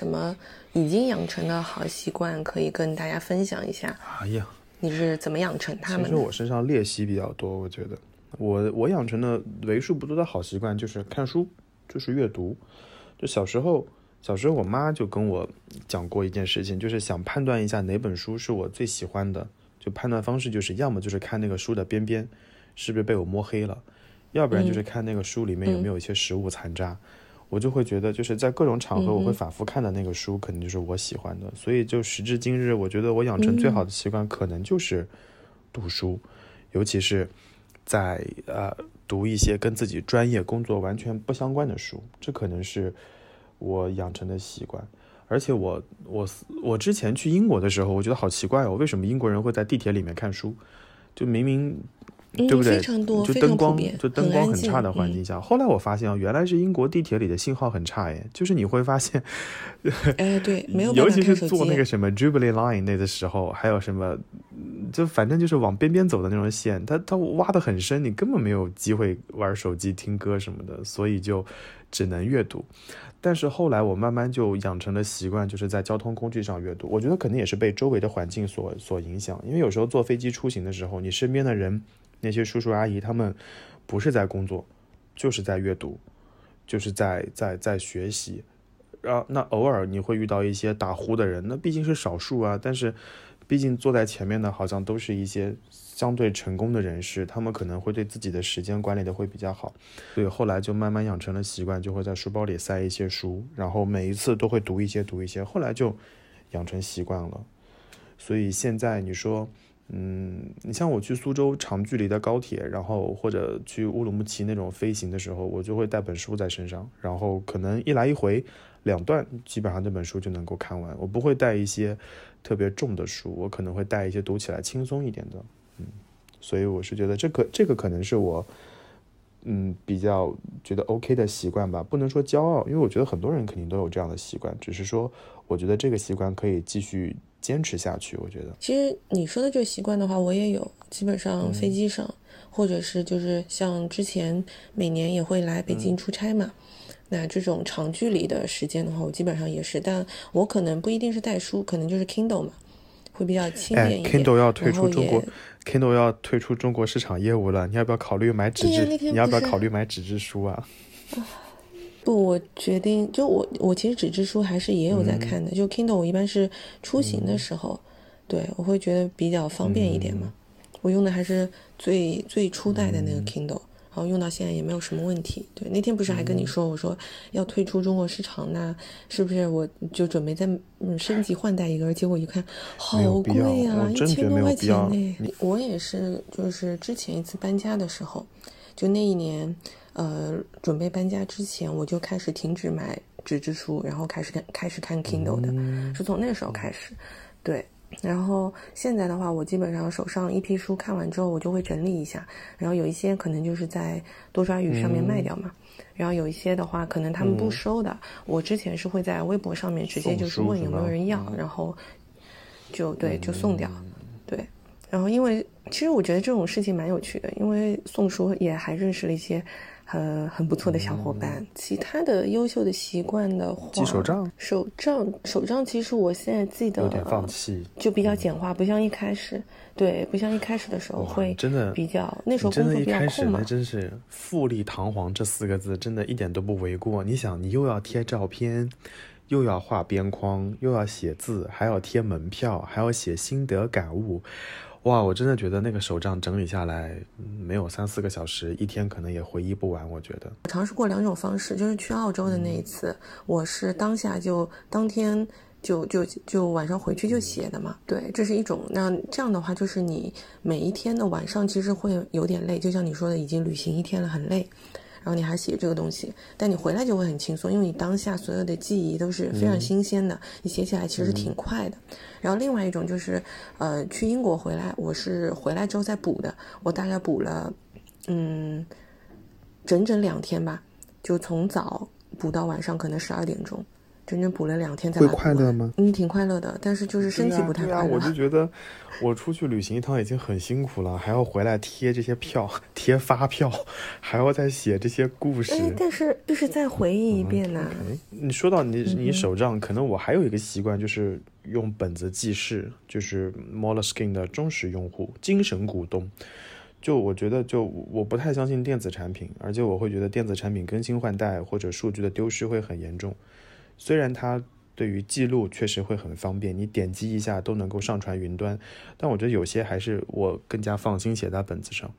S3: 什么已经养成的好习惯可以跟大家分享一下？
S2: 哎呀，
S3: 你是怎么养成他们？
S2: 其实我身上练习比较多，我觉得我我养成的为数不多的好习惯就是看书，就是阅读。就小时候，小时候我妈就跟我讲过一件事情，就是想判断一下哪本书是我最喜欢的，就判断方式就是要么就是看那个书的边边是不是被我摸黑了，要不然就是看那个书里面有没有一些食物残渣。我就会觉得，就是在各种场合我会反复看的那个书，可能就是我喜欢的。所以就时至今日，我觉得我养成最好的习惯，可能就是读书，尤其是在呃读一些跟自己专业工作完全不相关的书，这可能是我养成的习惯。而且我我我之前去英国的时候，我觉得好奇怪哦，为什么英国人会在地铁里面看书？就明明。对不对？就灯光，就灯光很差的环境下，后来我发现啊，原来是英国地铁里的信号很差耶。就是你会发现，
S3: 哎，对，没有，
S2: 尤其是坐那个什么 Jubilee Line 那的时候，还有什么，就反正就是往边边走的那种线，它它挖的很深，你根本没有机会玩手机、听歌什么的，所以就只能阅读。但是后来我慢慢就养成了习惯，就是在交通工具上阅读。我觉得可能也是被周围的环境所所影响，因为有时候坐飞机出行的时候，你身边的人。那些叔叔阿姨他们不是在工作，就是在阅读，就是在在在学习。然后那偶尔你会遇到一些打呼的人，那毕竟是少数啊。但是毕竟坐在前面的好像都是一些相对成功的人士，他们可能会对自己的时间管理的会比较好，所以后来就慢慢养成了习惯，就会在书包里塞一些书，然后每一次都会读一些读一些，后来就养成习惯了。所以现在你说。嗯，你像我去苏州长距离的高铁，然后或者去乌鲁木齐那种飞行的时候，我就会带本书在身上，然后可能一来一回两段，基本上这本书就能够看完。我不会带一些特别重的书，我可能会带一些读起来轻松一点的。嗯，所以我是觉得这个这个可能是我嗯比较觉得 OK 的习惯吧，不能说骄傲，因为我觉得很多人肯定都有这样的习惯，只是说我觉得这个习惯可以继续。坚持下去，我觉得。
S3: 其实你说的这个习惯的话，我也有。基本上飞机上，或者是就是像之前每年也会来北京出差嘛，那这种长距离的时间的话，我基本上也是。但我可能不一定是带书，可能就是 Kindle 嘛，会比较轻便一点。
S2: Kindle 要退出中国，Kindle 要退出中国市场业务了，你要不要考虑买纸质？你要不要考虑买纸质书啊？
S3: 不，我决定就我我其实纸质书还是也有在看的，就 Kindle 我一般是出行的时候，对我会觉得比较方便一点嘛。我用的还是最最初代的那个 Kindle，然后用到现在也没有什么问题。对，那天不是还跟你说，我说要退出中国市场，那是不是我就准备再嗯升级换代一个？结果一看，好贵呀，一千多块钱呢。我也是，就是之前一次搬家的时候，就那一年。呃，准备搬家之前，我就开始停止买纸质书，然后开始看开始看 Kindle 的，是从那时候开始。对，然后现在的话，我基本上手上一批书看完之后，我就会整理一下，然后有一些可能就是在多抓鱼上面卖掉嘛，然后有一些的话，可能他们不收的，我之前是会在微博上面直接就是问有没有人要，然后就对就送掉，对，然后因为其实我觉得这种事情蛮有趣的，因为送书也还认识了一些。呃，很不错的小伙伴。其他的优秀的习惯的话，
S2: 记手账。
S3: 手账，手账，其实我现在记得
S2: 有点放弃，
S3: 就比较简化，不像一开始，对，不像一开始的时候会
S2: 真的
S3: 比较那时候工作比较
S2: 空嘛。那真是富丽堂皇这四个字，真的一点都不为过。你想，你又要贴照片，又要画边框，又要写字，还要贴门票，还要写心得感悟。哇，我真的觉得那个手账整理下来没有三四个小时，一天可能也回忆不完。我觉得
S3: 我尝试过两种方式，就是去澳洲的那一次，我是当下就当天就就就晚上回去就写的嘛。对，这是一种。那这样的话，就是你每一天的晚上其实会有点累，就像你说的，已经旅行一天了，很累。然后你还写这个东西，但你回来就会很轻松，因为你当下所有的记忆都是非常新鲜的，你写起来其实挺快的。然后另外一种就是，呃，去英国回来，我是回来之后再补的，我大概补了，嗯，整整两天吧，就从早补到晚上，可能十二点钟。整整补了两天才
S2: 会快乐吗？
S3: 嗯，挺快乐的，但是就是身体不太快乐。
S2: 我就觉得，我出去旅行一趟已经很辛苦了，还要回来贴这些票、贴发票，还要再写这些故事。
S3: 但是就是再回忆一遍呢。
S2: 你说到你你手账，可能我还有一个习惯，就是用本子记事，就是 Moleskine 的忠实用户、精神股东。就我觉得，就我不太相信电子产品，而且我会觉得电子产品更新换代或者数据的丢失会很严重。虽然它对于记录确实会很方便，你点击一下都能够上传云端，但我觉得有些还是我更加放心写在本子上。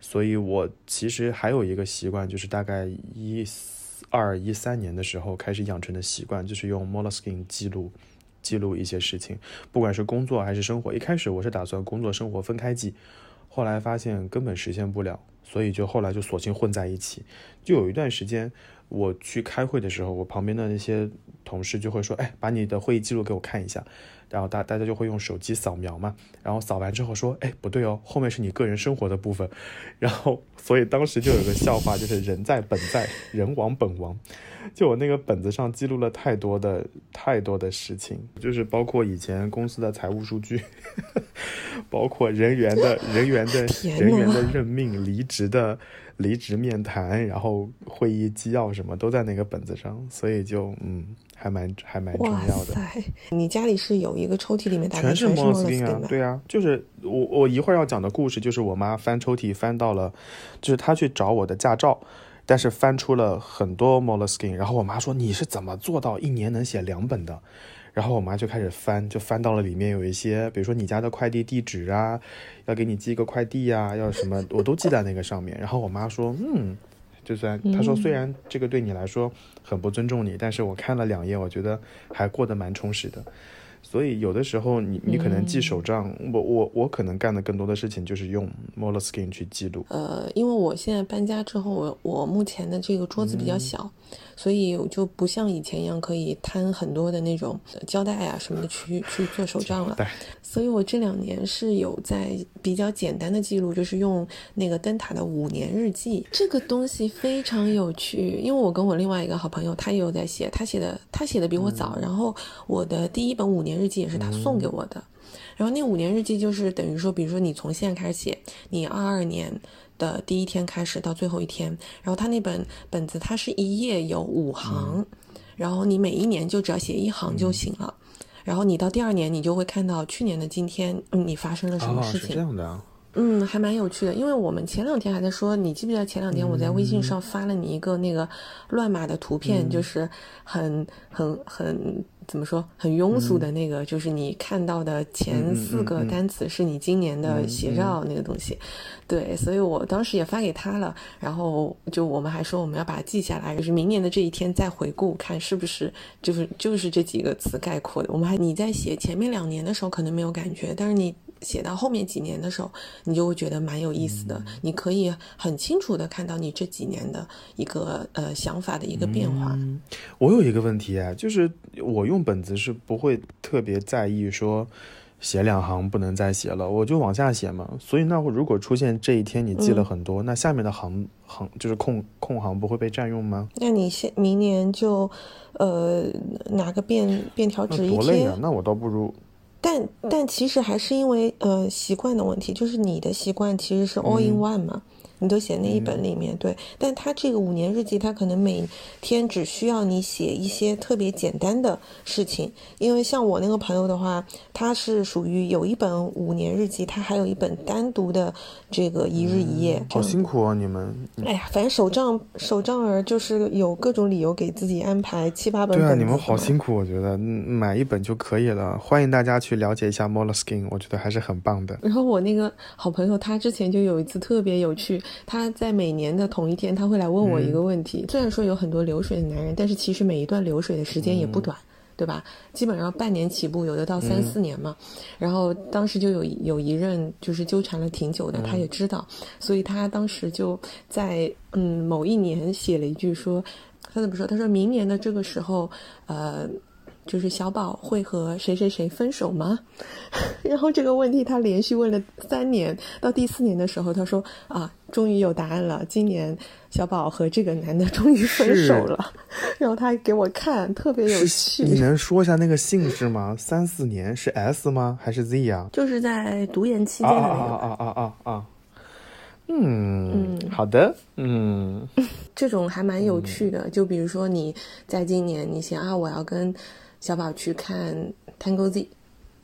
S2: 所以我其实还有一个习惯，就是大概一二一三年的时候开始养成的习惯，就是用 Moleskine 记录记录一些事情，不管是工作还是生活。一开始我是打算工作生活分开记，后来发现根本实现不了，所以就后来就索性混在一起。就有一段时间。我去开会的时候，我旁边的那些同事就会说：“哎，把你的会议记录给我看一下。”然后大大家就会用手机扫描嘛，然后扫完之后说：“哎，不对哦，后面是你个人生活的部分。”然后，所以当时就有个笑话，就是“人在本在，人亡本亡”。就我那个本子上记录了太多的太多的事情，就是包括以前公司的财务数据，包括人员的人员的人员的任命、离职的。离职面谈，然后会议纪要什么都在那个本子上，所以就嗯，还蛮还蛮重要的。
S3: 你家里是有一个抽屉里面
S2: 全是 Moleskine 啊？对啊，就是我我一会儿要讲的故事，就是我妈翻抽屉翻到了，就是她去找我的驾照，但是翻出了很多 Moleskine，然后我妈说你是怎么做到一年能写两本的？然后我妈就开始翻，就翻到了里面有一些，比如说你家的快递地址啊，要给你寄个快递呀、要什么，我都记在那个上面。然后我妈说，嗯，就算她说虽然这个对你来说很不尊重你，但是我看了两页，我觉得还过得蛮充实的。所以有的时候你你可能记手账，我我我可能干的更多的事情就是用 Moleskine 去记录。
S3: 呃，因为我现在搬家之后，我我目前的这个桌子比较小，所以我就不像以前一样可以摊很多的那种胶带啊什么的去去做手账了。
S2: 对，
S3: 所以我这两年是有在比较简单的记录，就是用那个灯塔的五年日记。这个东西非常有趣，因为我跟我另外一个好朋友，他也有在写，他写的他写的比我早，然后我的第一本五年日记也是他送给我的。然后那五年日记就是等于说，比如说你从现在开始写，你二二年的第一天开始到最后一天，然后他那本本子它是一页有五行，然后你每一年就只要写一行就行了。然后你到第二年，你就会看到去年的今天，嗯，你发生了什么
S2: 哦，是
S3: 事情。
S2: 这样的啊。
S3: 嗯，还蛮有趣的，因为我们前两天还在说，你记不记得前两天我在微信上发了你一个那个乱码的图片，就是很很很怎么说，很庸俗的那个，就是你看到的前四个单词是你今年的写照那个东西。对，所以我当时也发给他了，然后就我们还说我们要把它记下来，就是明年的这一天再回顾，看是不是就是就是这几个词概括的。我们还你在写前面两年的时候可能没有感觉，但是你写到后面几年的时候，你就会觉得蛮有意思的。你可以很清楚的看到你这几年的一个呃想法的一个变化。
S2: 我有一个问题啊，就是我用本子是不会特别在意说写两行不能再写了，我就往下写嘛。所以那如果出现这一天你记了很多，那下面的行行就是空空行不会被占用吗？
S3: 那你现明年就呃拿个便便条纸一贴
S2: 多累啊！，那我倒不如
S3: 但但其实还是因为呃习惯的问题，就是你的习惯其实是 all in one 嘛，你都写那一本里面、对。但他这个五年日记，他可能每天只需要你写一些特别简单的事情，因为像我那个朋友的话，他是属于有一本五年日记，他还有一本单独的这个一日一夜。这
S2: 好辛苦啊，你们。
S3: 哎呀，反正手账手账儿就是有各种理由给自己安排七八本
S2: 对啊，你们好辛苦，我觉得嗯买一本就可以了。欢迎大家去了解一下 Moleskine，我觉得还是很棒的。
S3: 然后我那个好朋友，他之前就有一次特别有趣，他在每年的同一天，他会来问我一个问题。虽然说有很多流水的男人，但是其实每一段流水的时间也不短。对吧？基本上半年起步，有的到三四年嘛。然后当时就有有一任就是纠缠了挺久的，他也知道，所以他当时就在嗯某一年写了一句说，他怎么说？他说明年的这个时候，呃，就是小宝会和谁谁谁分手吗？然后这个问题他连续问了三年，到第四年的时候，他说啊，终于有答案了，今年小宝和这个男的终于分手了。然后他还给我看，特别有
S2: 趣你。能说一下那个姓氏吗？三四年是 S 吗？还是 Z 啊？
S3: 就是在读研期
S2: 啊
S3: 间的那个，
S2: 啊啊啊啊啊啊！嗯，好的，嗯，
S3: 这种还蛮有趣的。就比如说你在今年你写啊，我要跟小宝去看 Tango Z，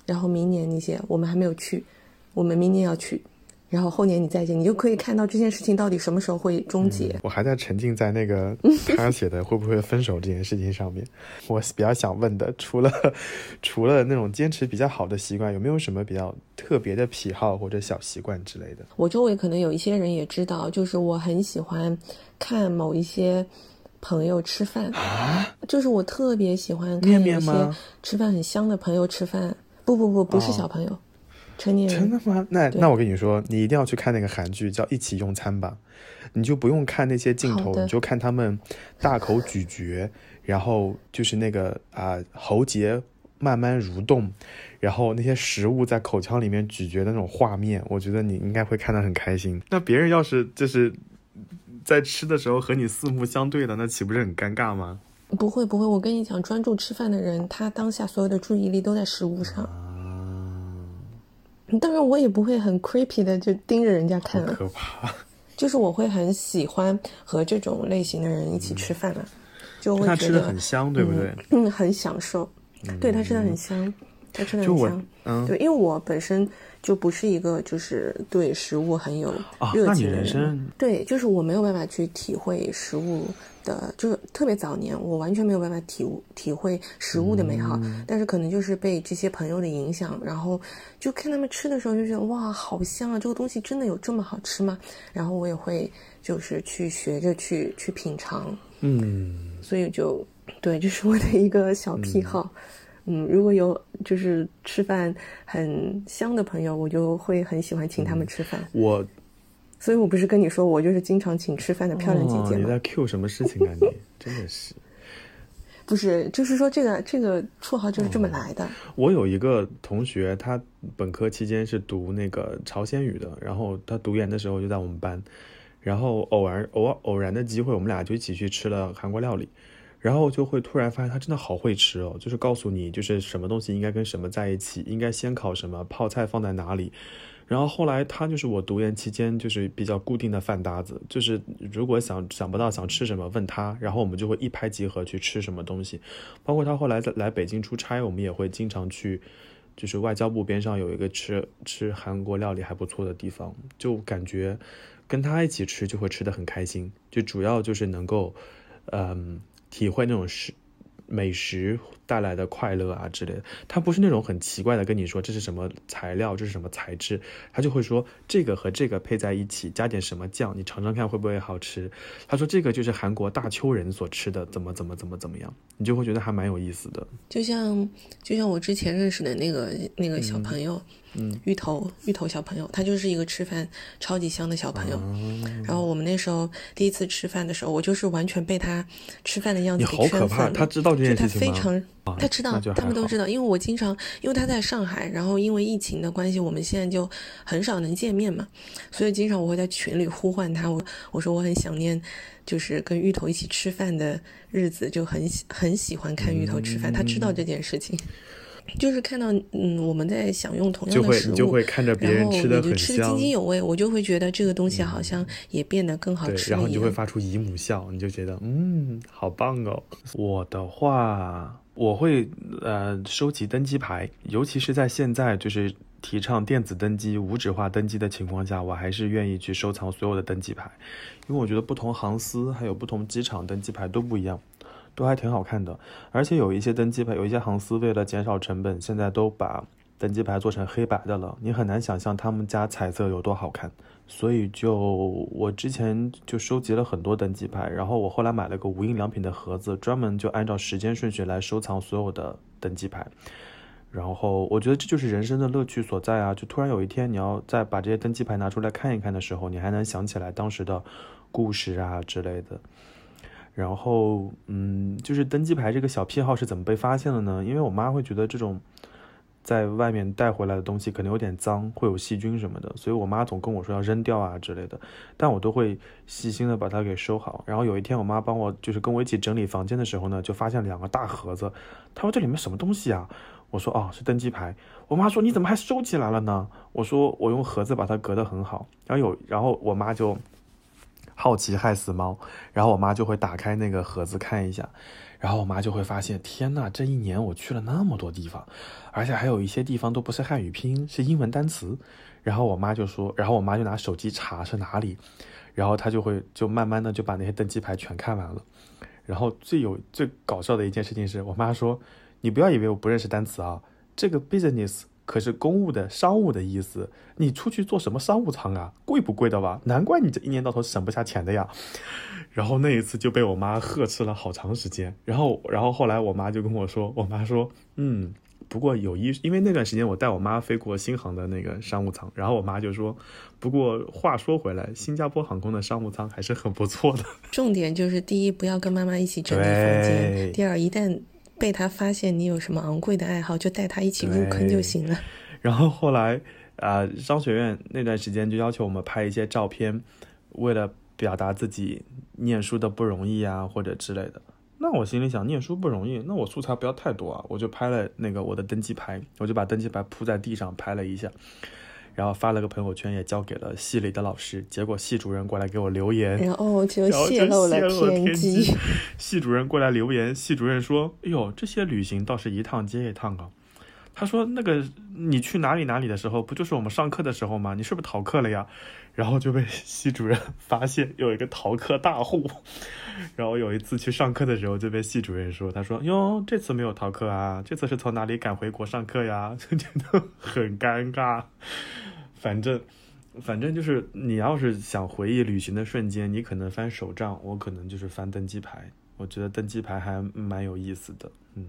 S3: 然后明年你写我们还没有去，我们明年要去，然后后年你再写，你就可以看到这件事情到底什么时候会终结。
S2: 我还在沉浸在那个 他写的会不会分手这件事情上面。我比较想问的，除了除了那种坚持比较好的习惯，有没有什么比较特别的癖好或者小习惯之类的？
S3: 我周围可能有一些人也知道，就是我很喜欢看某一些朋友吃饭，就是我特别喜欢看
S2: 面
S3: 有一些
S2: 面吗
S3: 吃饭很香的朋友吃饭。不不不，不是小朋友，成年人。
S2: 真的吗？那那我跟你说，你一定要去看那个韩剧，叫《一起用餐吧》，你就不用看那些镜头，你就看他们大口咀嚼，然后就是那个啊、喉结慢慢蠕动，然后那些食物在口腔里面咀嚼的那种画面，我觉得你应该会看得很开心。那别人要是就是在吃的时候和你四目相对的，那岂不是很尴尬吗？
S3: 不会不会，我跟你讲，专注吃饭的人，他当下所有的注意力都在食物上。当然，我也不会很 creepy 的就盯着人家看啊，
S2: 可怕！
S3: 就是我会很喜欢和这种类型的人一起吃饭啊，就会觉得
S2: 很香，对不对？
S3: 嗯，很享受。对他吃的很香。它吃的很香。
S2: 嗯，
S3: 对，因为我本身就不是一个就是对食物很有热情的人。
S2: 人生
S3: 对，就是我没有办法去体会食物的，就是特别早年，我完全没有办法体悟体会食物的美好。
S2: 嗯
S3: 但是可能就是被这些朋友的影响，然后就看他们吃的时候就觉得哇，好香啊！这个东西真的有这么好吃吗？然后我也会就是去学着去去品尝，
S2: 嗯，
S3: 所以就对，这是我的一个小癖好。嗯，如果有就是吃饭很香的朋友，我就会很喜欢请他们吃饭。
S2: 我
S3: 所以我不是跟你说，我就是经常请吃饭的漂亮姐姐吗？
S2: 哦你在 Q 什么事情啊你？真的是。
S3: 不是，就是说这个这个绰号就是这么来的。
S2: 我有一个同学，他本科期间是读那个朝鲜语的，然后他读研的时候就在我们班，然后偶然偶尔偶然的机会，我们俩就一起去吃了韩国料理，然后就会突然发现他真的好会吃哦，就是告诉你就是什么东西应该跟什么在一起，应该先烤什么，泡菜放在哪里。然后后来他就是我读研期间就是比较固定的饭搭子，就是如果想想不到想吃什么问他，然后我们就会一拍即合去吃什么东西。包括他后来在来北京出差，我们也会经常去，就是外交部边上有一个吃吃韩国料理还不错的地方，就感觉跟他一起吃就会吃的很开心，就主要就是能够，嗯，体会那种食美食带来的快乐啊之类的。他不是那种很奇怪的跟你说这是什么材料，这是什么材质，他就会说这个和这个配在一起，加点什么酱，你尝尝看会不会好吃。他说这个就是韩国大邱人所吃的，怎么怎么怎么怎么样，你就会觉得还蛮有意思的。
S3: 就像就像我之前认识的那个那个小朋友，
S2: 嗯，
S3: 芋头芋头小朋友，他就是一个吃饭超级香的小朋友。然后我们那时候第一次吃饭的时候，我就是完全被他吃饭的样子
S2: 好可怕。他知道这件事情吗？
S3: 非常，
S2: 啊
S3: 他知道他们都知道，因为我经常，因为他在上海，然后因为疫情的关系，我们现在就很少能见面嘛，所以经常我会在群里呼唤他，我我说我很想念，就是跟芋头一起吃饭的日子，就很喜很喜欢看芋头吃饭，他知道这件事情。就是看到，嗯，我们在享用同样的食物，
S2: 就会看着别人吃的很
S3: 你就吃得津，津有味，我就会觉得这个东西好像也变得更好
S2: 对，
S3: 吃
S2: 然后你就会。发出姨母笑，你就觉得嗯，好棒哦。我的话，我会呃收集登机牌，尤其是在现在就是提倡电子登机、无纸化登机的情况下，我还是愿意去收藏所有的登机牌，因为我觉得不同航司还有不同机场登机牌都不一样。都还挺好看的，而且有一些登机牌，有一些航司为了减少成本，现在都把登机牌做成黑白的了，你很难想象他们家彩色有多好看。所以就我之前就收集了很多登机牌，然后我后来买了个无印良品的盒子，专门就按照时间顺序来收藏所有的登机牌。然后我觉得这就是人生的乐趣所在啊！就突然有一天你要再把这些登机牌拿出来看一看的时候，你还能想起来当时的故事啊之类的。然后，嗯，就是登机牌这个小癖好是怎么被发现的呢？因为我妈会觉得这种在外面带回来的东西可能有点脏，会有细菌什么的，所以我妈总跟我说要扔掉啊之类的，但我都会细心的把它给收好。然后有一天，我妈帮我就是跟我一起整理房间的时候呢，就发现两个大盒子，她说这里面什么东西啊？我说哦，是登机牌。我妈说你怎么还收起来了呢？我说我用盒子把它隔得很好。然后有，然后我妈就。好奇害死猫，然后我妈就会打开那个盒子看一下，然后我妈就会发现，天呐，这一年我去了那么多地方，而且还有一些地方都不是汉语拼音，是英文单词。然后我妈就说，然后我妈就拿手机查是哪里，然后她就会就慢慢的就把那些登机牌全看完了。然后最有最搞笑的一件事情是我妈说，你不要以为我不认识单词啊，这个 business。可是公务的、商务的意思，你出去坐什么商务舱啊？贵不贵的吧？难怪你这一年到头省不下钱的呀。然后那一次就被我妈呵斥了好长时间。然后，然后后来我妈就跟我说，我妈说，嗯，不过有一，因为那段时间我带我妈飞过新航的那个商务舱，然后我妈就说，不过话说回来，新加坡航空的商务舱还是很不错的。
S3: 重点就是第一，不要跟妈妈一起整理房间；第二，一旦被他发现你有什么昂贵的爱好，就带他一起入坑就行了。
S2: 然后后来，啊、呃，商学院那段时间就要求我们拍一些照片，为了表达自己念书的不容易啊，或者之类的。那我心里想，念书不容易，那我素材不要太多啊，我就拍了那个我的登机牌，我就把登机牌铺在地上拍了一下。然后发了个朋友圈，也交给了系里的老师。结果系主任过来给我留言，
S3: 然后就泄露了
S2: 天
S3: 机。
S2: 系主任过来留言，系主任说：“哎呦，这些旅行倒是一趟接一趟啊。”他说那个你去哪里哪里的时候，不就是我们上课的时候吗？你是不是逃课了呀？然后就被系主任发现有一个逃课大户。然后有一次去上课的时候，就被系主任说，他说哟，这次没有逃课啊，这次是从哪里赶回国上课呀？就觉得很尴尬。反正。反正就是你要是想回忆旅行的瞬间，你可能翻手账，我可能就是翻登机牌。我觉得登机牌还蛮有意思的，嗯，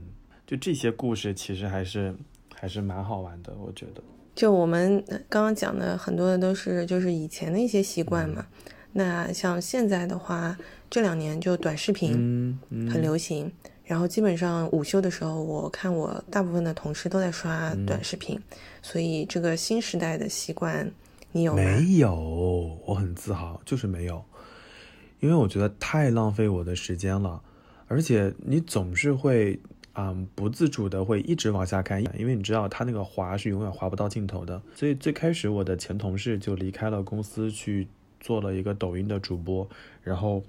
S2: 就这些故事其实还是还是蛮好玩的，我觉得。
S3: 就我们刚刚讲的很多的都是就是以前的一些习惯嘛，那像现在的话，这两年就短视频很流行，然后基本上午休的时候，我看我大部分的同事都在刷短视频，所以这个新时代的习惯。你有
S2: 没有？我很自豪，就是没有，因为我觉得太浪费我的时间了，而且你总是会，嗯，不自主的会一直往下看，因为你知道他那个滑是永远滑不到尽头的。所以最开始我的前同事就离开了公司去做了一个抖音的主播，然后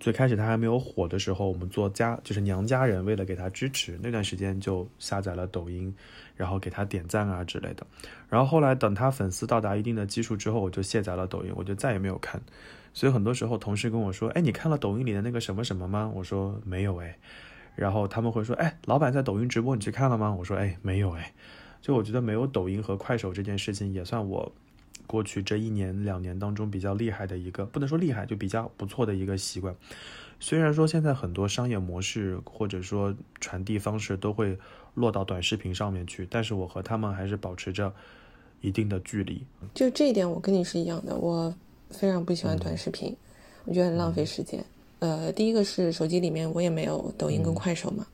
S2: 最开始他还没有火的时候，我们做家就是娘家人为了给他支持，那段时间就下载了抖音。然后给他点赞啊之类的，然后后来等他粉丝到达一定的基数之后，我就卸载了抖音，我就再也没有看。所以很多时候同事跟我说：“哎，你看了抖音里的那个什么什么吗？”我说：“没有哎。”然后他们会说：“哎，老板在抖音直播，你去看了吗？”我说：“哎，没有哎。”就我觉得没有抖音和快手这件事情，也算我过去这一年两年当中比较厉害的一个，不能说厉害，就比较不错的一个习惯。虽然说现在很多商业模式或者说传递方式都会。落到短视频上面去，但是我和他们还是保持着一定的距离。
S3: 就这一点，我跟你是一样的，我非常不喜欢短视频，我觉得很浪费时间。呃，第一个是手机里面我也没有抖音跟快手嘛，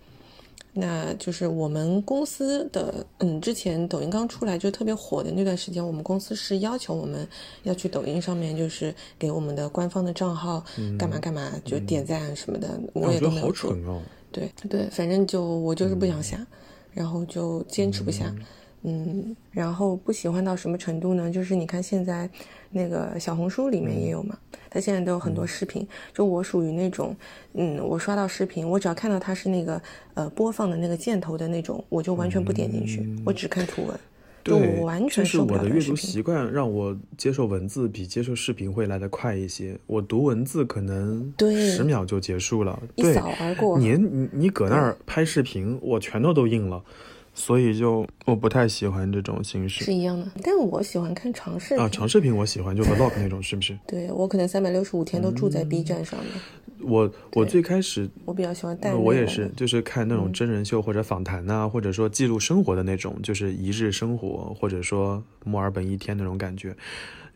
S3: 那就是我们公司的，嗯，之前抖音刚出来就特别火的那段时间，我们公司是要求我们要去抖音上面，就是给我们的官方的账号干嘛干嘛，就点赞什么的，我也都没有
S2: 做。
S3: 对对，反正就我就是不想下。然后就坚持不下，嗯，然后不喜欢到什么程度呢？就是你看现在那个小红书里面也有嘛，它现在都有很多视频。就我属于那种，嗯，我刷到视频，我只要看到它是那个呃播放的那个箭头的那种，我就完全不点进去，我只看图文。
S2: 对，
S3: 完全
S2: 是我的阅读习惯让我接受文字比接受视频会来得快一些。我读文字可能十秒就结束了，
S3: 一扫而过。
S2: 你你你搁那儿拍视频，我拳头都硬了，所以就我不太喜欢这种形式。
S3: 是一样的，但我喜欢看长视频
S2: 啊，长视频我喜欢，就 vlog 那种，是不是？
S3: 对我可能三百六十五天都住在 B 站上面。
S2: 我我最开始
S3: 我比较喜欢带
S2: 我也是，就是看那种真人秀或者访谈呐，或者说记录生活的那种，就是一日生活，或者说墨尔本一天那种感觉。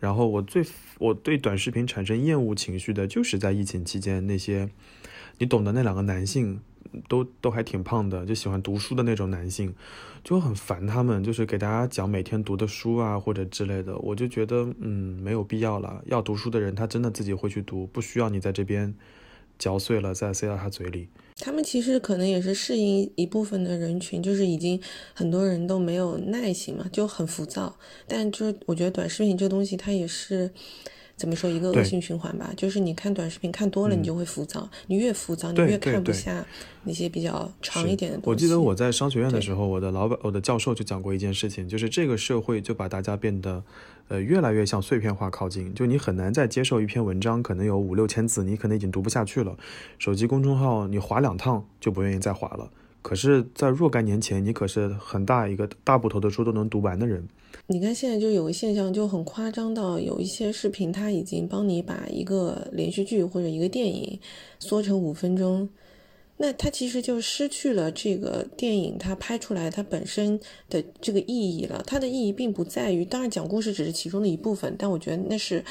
S2: 然后我最我对短视频产生厌恶情绪的，就是在疫情期间那些，你懂得那两个男性，都都还挺胖的，就喜欢读书的那种男性，就很烦他们，就是给大家讲每天读的书啊或者之类的，我就觉得嗯没有必要了。要读书的人他真的自己会去读，不需要你在这边。嚼碎了再塞到他嘴里。
S3: 他们其实可能也是适应一部分的人群，就是已经很多人都没有耐心嘛，就很浮躁。但就是我觉得短视频这东西，它也是怎么说一个恶性循环吧。就是你看短视频看多了，你就会浮躁，你越浮躁，你越看不下那些比较长一点的东
S2: 西。我记得我在商学院的时候，我的老板、我的教授就讲过一件事情，就是这个社会就把大家变得。呃，越来越向碎片化靠近，就你很难再接受一篇文章，可能有五六千字，你可能已经读不下去了。手机公众号你划两趟就不愿意再划了。可是，在若干年前，你可是很大一个大部头的书都能读完的人。
S3: 你看现在就有个现象，就很夸张到有一些视频，它已经帮你把一个连续剧或者一个电影缩成五分钟。那它其实就失去了这个电影它拍出来它本身的这个意义了。它的意义并不在于，当然讲故事只是其中的一部分，但我觉得那是，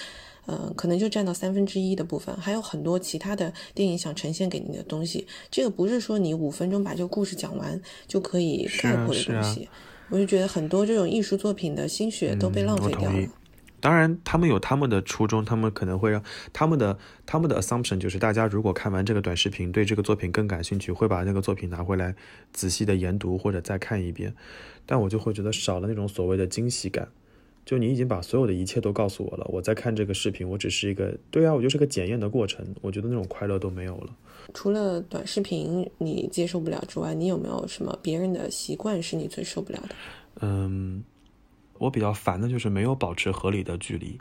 S3: 呃，可能就占到三分之一的部分，还有很多其他的电影想呈现给你的东西。这个不是说你五分钟把这个故事讲完就可以概括的东西。我就觉得很多这种艺术作品的心血都被浪费掉了。
S2: 当然，他们有他们的初衷，他们可能会让他们的他们的 assumption 就是，大家如果看完这个短视频，对这个作品更感兴趣，会把那个作品拿回来仔细的研读或者再看一遍。但我就会觉得少了那种所谓的惊喜感，就你已经把所有的一切都告诉我了，我在看这个视频，我只是一个，对啊，我就是个检验的过程。我觉得那种快乐都没有了。
S3: 除了短视频你接受不了之外，你有没有什么别人的习惯是你最受不了的？
S2: 嗯，我比较烦的就是没有保持合理的距离。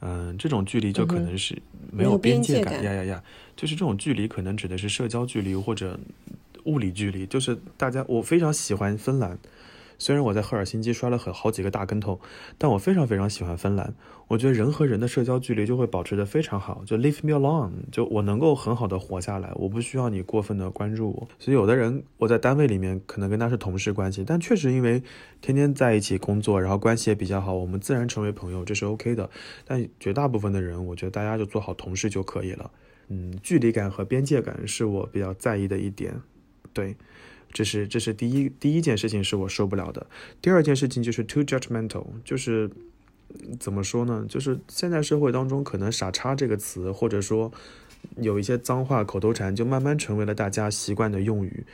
S2: 嗯，这种距离就可能是没有边界感呀呀呀，就是这种距离可能指的是社交距离或者物理距离，就是大家我非常喜欢芬兰。虽然我在赫尔辛基摔了很好几个大跟头，但我非常非常喜欢芬兰。我觉得人和人的社交距离就会保持得非常好，就 leave me alone，就我能够很好的活下来，我不需要你过分的关注我。所以有的人我在单位里面可能跟他是同事关系，但确实因为天天在一起工作，然后关系也比较好，我们自然成为朋友，这是 OK 的。但绝大部分的人，我觉得大家就做好同事就可以了。嗯，距离感和边界感是我比较在意的一点，对。这是这是第一第一件事情是我受不了的。第二件事情就是 too judgmental，就是怎么说呢？就是现在社会当中，可能“傻叉”这个词，或者说有一些脏话、口头禅，就慢慢成为了大家习惯的用语。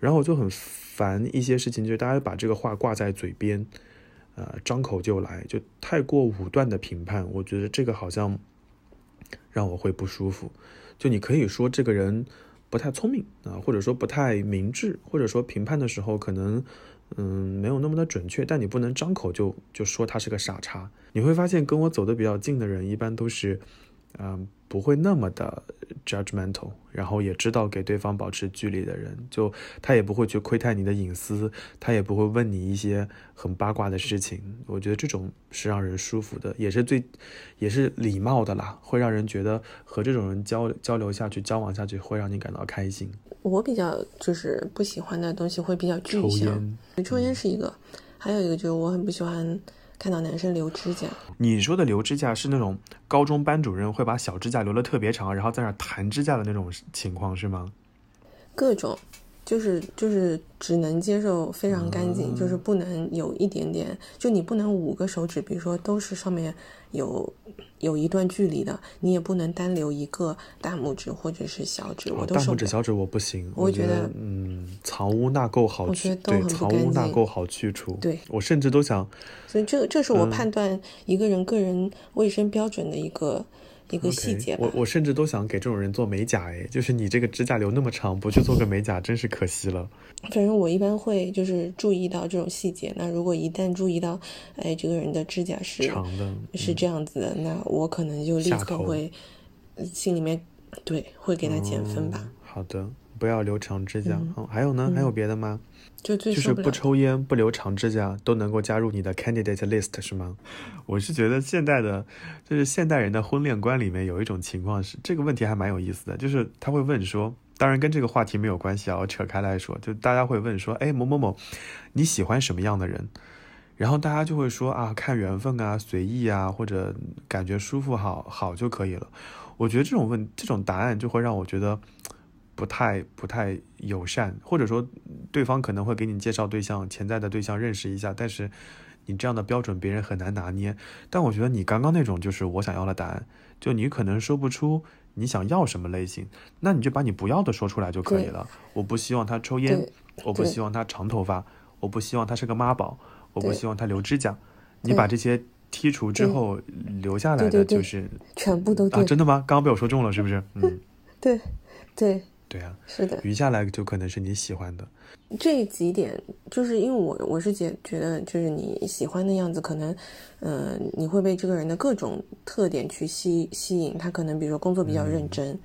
S2: 然后我就很烦一些事情，就是大家把这个话挂在嘴边，呃，张口就来，就太过武断的评判。我觉得这个好像让我会不舒服。就你可以说这个人。不太聪明啊，或者说不太明智，或者说评判的时候可能，嗯，没有那么的准确。但你不能张口就就说他是个傻叉。你会发现跟我走的比较近的人，一般都是，嗯。不会那么的 judgmental，然后也知道给对方保持距离的人，就他也不会去窥探你的隐私，他也不会问你一些很八卦的事情。我觉得这种是让人舒服的，也是最，也是礼貌的啦，会让人觉得和这种人交交流下去、交往下去会让你感到开心。
S3: 我比较就是不喜欢的东西会比较具象，抽烟是一个，还有一个就是我很不喜欢。看到男生留指甲，
S2: 你说的留指甲是那种高中班主任会把小指甲留的特别长，然后在那弹指甲的那种情况是吗？
S3: 各种。就是就是只能接受非常干净，就是不能有一点点，就你不能五个手指，比如说都是上面有有一段距离的，你也不能单留一个大拇指或者是小指，我都
S2: 大拇指小指我不行，
S3: 我觉
S2: 得嗯，藏污纳垢好去，对，藏污纳垢好去除，
S3: 对
S2: 我甚至都想，
S3: 所以这这是我判断一个人个人卫生标准的一个。一个细节，
S2: 我我甚至都想给这种人做美甲，哎，就是你这个指甲留那么长，不去做个美甲，真是可惜了。
S3: 反正我一般会就是注意到这种细节，那如果一旦注意到，哎，这个人的指甲是
S2: 长的，
S3: 是这样子的，那我可能就立刻会心里面对会给他减分吧。
S2: 好的，不要留长指甲。嗯，还有呢？还有别的吗？
S3: 就
S2: 就是不抽烟、不留长指甲都能够加入你的 candidate list 是吗？我是觉得现代的，就是现代人的婚恋观里面有一种情况是，这个问题还蛮有意思的，就是他会问说，当然跟这个话题没有关系啊，我扯开来说，就大家会问说，哎，某某某，你喜欢什么样的人？然后大家就会说啊，看缘分啊，随意啊，或者感觉舒服好好就可以了。我觉得这种问这种答案就会让我觉得。不太不太友善，或者说对方可能会给你介绍对象，潜在的对象认识一下，但是你这样的标准别人很难拿捏。但我觉得你刚刚那种就是我想要的答案，就你可能说不出你想要什么类型，那你就把你不要的说出来就可以了。我不希望他抽烟，我不希望他长头发，我不希望他是个妈宝，我不希望他留指甲。你把这些剔除之后，留下来的就是
S3: 全部都
S2: 啊，真的吗？刚刚被我说中了是不是？嗯，
S3: 对 对。
S2: 对啊，
S3: 是的，
S2: 余下来就可能是你喜欢的。
S3: 这几点就是因为我我是觉觉得就是你喜欢的样子，可能，嗯，你会被这个人的各种特点去吸吸引。他可能比如说工作比较认真，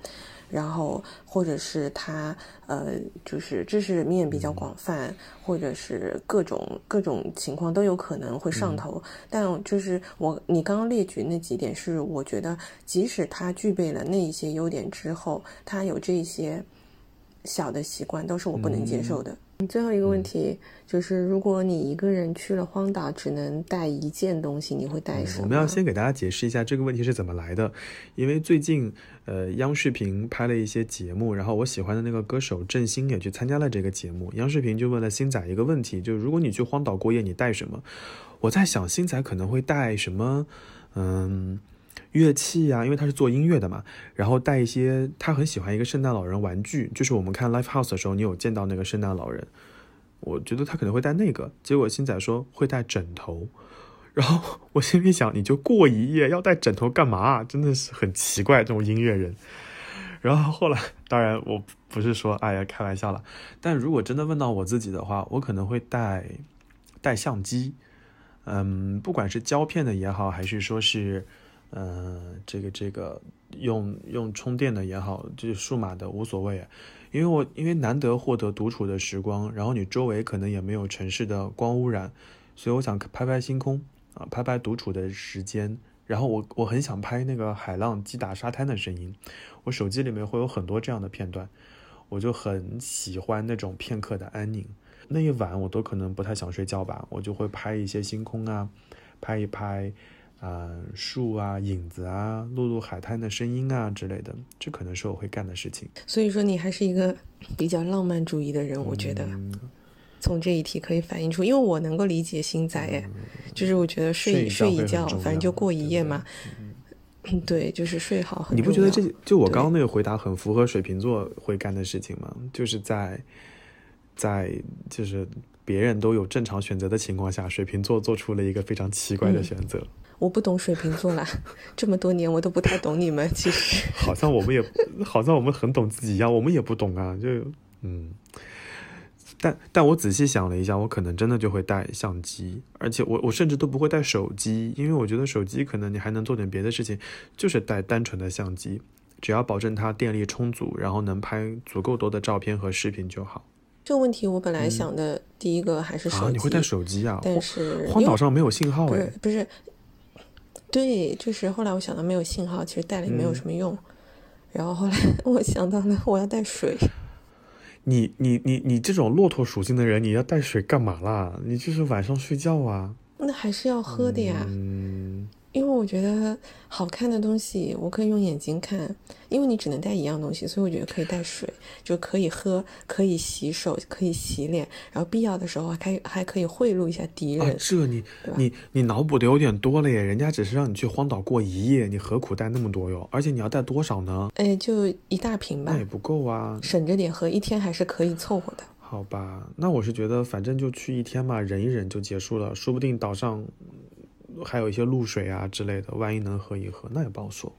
S3: 然后或者是他呃就是知识面比较广泛，或者是各种各种情况都有可能会上头。但就是我你刚刚列举那几点是我觉得，即使他具备了那一些优点之后，他有这些。小的习惯都是我不能接受的。最后一个问题就是，如果你一个人去了荒岛，只能带一件东西，你会带什么？
S2: 我们要先给大家解释一下这个问题是怎么来的。因为最近，呃，央视频拍了一些节目，然后我喜欢的那个歌手郑兴也去参加了这个节目。央视频就问了星仔一个问题，就是如果你去荒岛过夜，你带什么？我在想，星仔可能会带什么？嗯。乐器呀，因为他是做音乐的嘛，然后带一些他很喜欢一个圣诞老人玩具，就是我们看 Life House 的时候，你有见到那个圣诞老人，我觉得他可能会带那个。结果星仔说会带枕头，然后我心里想，你就过一夜要带枕头干嘛？真的是很奇怪这种音乐人。然后后来，当然我不是说哎呀开玩笑了，但如果真的问到我自己的话，我可能会带带相机，嗯，不管是胶片的也好，还是说是嗯这个这个用用充电的也好，就是数码的无所谓，因为我因为难得获得独处的时光，然后你周围可能也没有城市的光污染，所以我想拍拍星空。啊，拍拍独处的时间，然后我我很想拍那个海浪击打沙滩的声音，我手机里面会有很多这样的片段，我就很喜欢那种片刻的安宁。那一晚我都可能不太想睡觉吧，我就会拍一些星空啊，拍一拍啊树啊影子啊，录录海滩的声音啊之类的，这可能是我会干的事情。
S3: 所以说你还是一个比较浪漫主义的人，我觉得。从这一题可以反映出，因为我能够理解星仔，哎，就是我觉得睡
S2: 睡
S3: 一觉，反正就过一夜嘛。对，就是睡好很
S2: 你不觉得这就我刚刚那个回答很符合水瓶座会干的事情吗？就是在在就是别人都有正常选择的情况下，水瓶座做出了一个非常奇怪的选择。
S3: 我不懂水瓶座啦，这么多年我都不太懂你们。其实
S2: 好像我们也好像我们很懂自己一样，我们也不懂啊，就嗯。但但我仔细想了一下，我可能真的就会带相机，而且我我甚至都不会带手机，因为我觉得手机可能你还能做点别的事情，就是带单纯的相机，只要保证它电力充足，然后能拍足够多的照片和视频就好。
S3: 这个问题我本来想的第一个还是手机，
S2: 你会带手机啊？
S3: 但是
S2: 荒岛上没有信号
S3: 哎，不是，对，就是后来我想到没有信号，其实带了也没有什么用，然后后来 我想到了我要带水。
S2: 你你你你这种骆驼属性的人，你要带水干嘛啦？你就是晚上睡觉啊？
S3: 那还是要喝的呀。嗯。因为我觉得好看的东西，我可以用眼睛看。因为你只能带一样东西，所以我觉得可以带水，就可以喝，可以洗手，可以洗脸，然后必要的时候还还可以贿赂一下敌人。
S2: 这你你你脑补的有点多了耶！人家只是让你去荒岛过一夜，你何苦带那么多哟？而且你要带多少呢？
S3: 哎，就一大瓶吧。
S2: 那也不够啊，
S3: 省着点喝，一天还是可以凑合的。
S2: 好吧，那我是觉得反正就去一天嘛，忍一忍就结束了，说不定岛上。还有一些露水啊之类的，万一能喝一喝，那也不好说。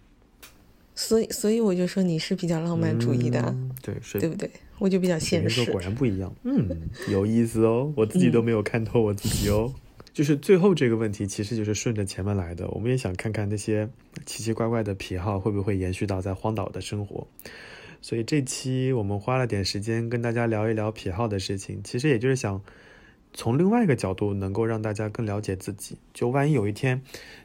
S3: 所以，所以我就说你是比较浪漫主义的，
S2: 对，
S3: 对不对？我就比较现实。
S2: 果然不一样，嗯，有意思哦，我自己都没有看透我自己哦。就是最后这个问题，其实就是顺着前面来的。我们也想看看那些奇奇怪怪的癖好会不会延续到在荒岛的生活。所以这期我们花了点时间跟大家聊一聊癖好的事情，其实也就是想。从另外一个角度，能够让大家更了解自己。就万一有一天，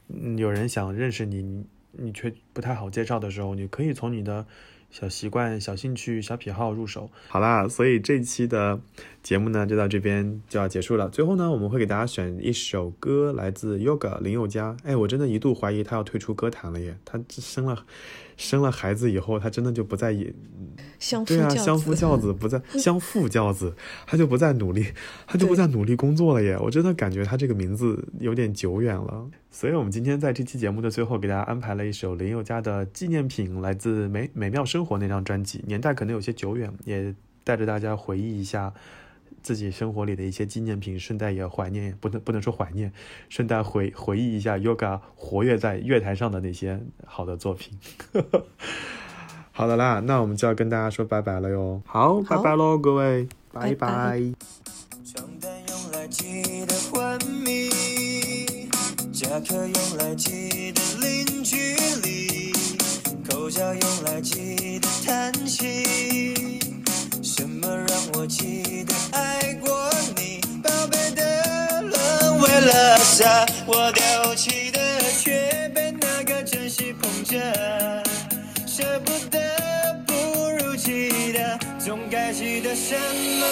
S2: 嗯，有人想认识你，你却不太好介绍的时候，你可以从你的小习惯、小兴趣、小癖好入手。好啦，所以这期的节目呢，就到这边就要结束了。最后呢，我们会给大家选一首歌，来自 Yoga 林宥嘉。哎，我真的一度怀疑他要退出歌坛了耶，他生了。生了孩子以后，他真的就不再也，对啊，相夫教子不再 相夫教子，他就不再努力，他就不再努力工作了耶。我真的感觉他这个名字有点久远了。所以，我们今天在这期节目的最后，给大家安排了一首林宥嘉的纪念品，来自《美美妙生活》那张专辑，年代可能有些久远，也带着大家回忆一下。自己生活里的一些纪念品，顺带也怀念，不能不能说怀念，顺带回回忆一下 Yoga 活跃在乐台上的那些好的作品。好的啦，那我们就要跟大家说拜拜了哟。好，拜拜喽，各位，拜拜。
S4: 什么让我记得爱过你，宝贝的沦为了啥，我丢弃的却被那个真心捧着，舍不得不如记得，总该记得什么？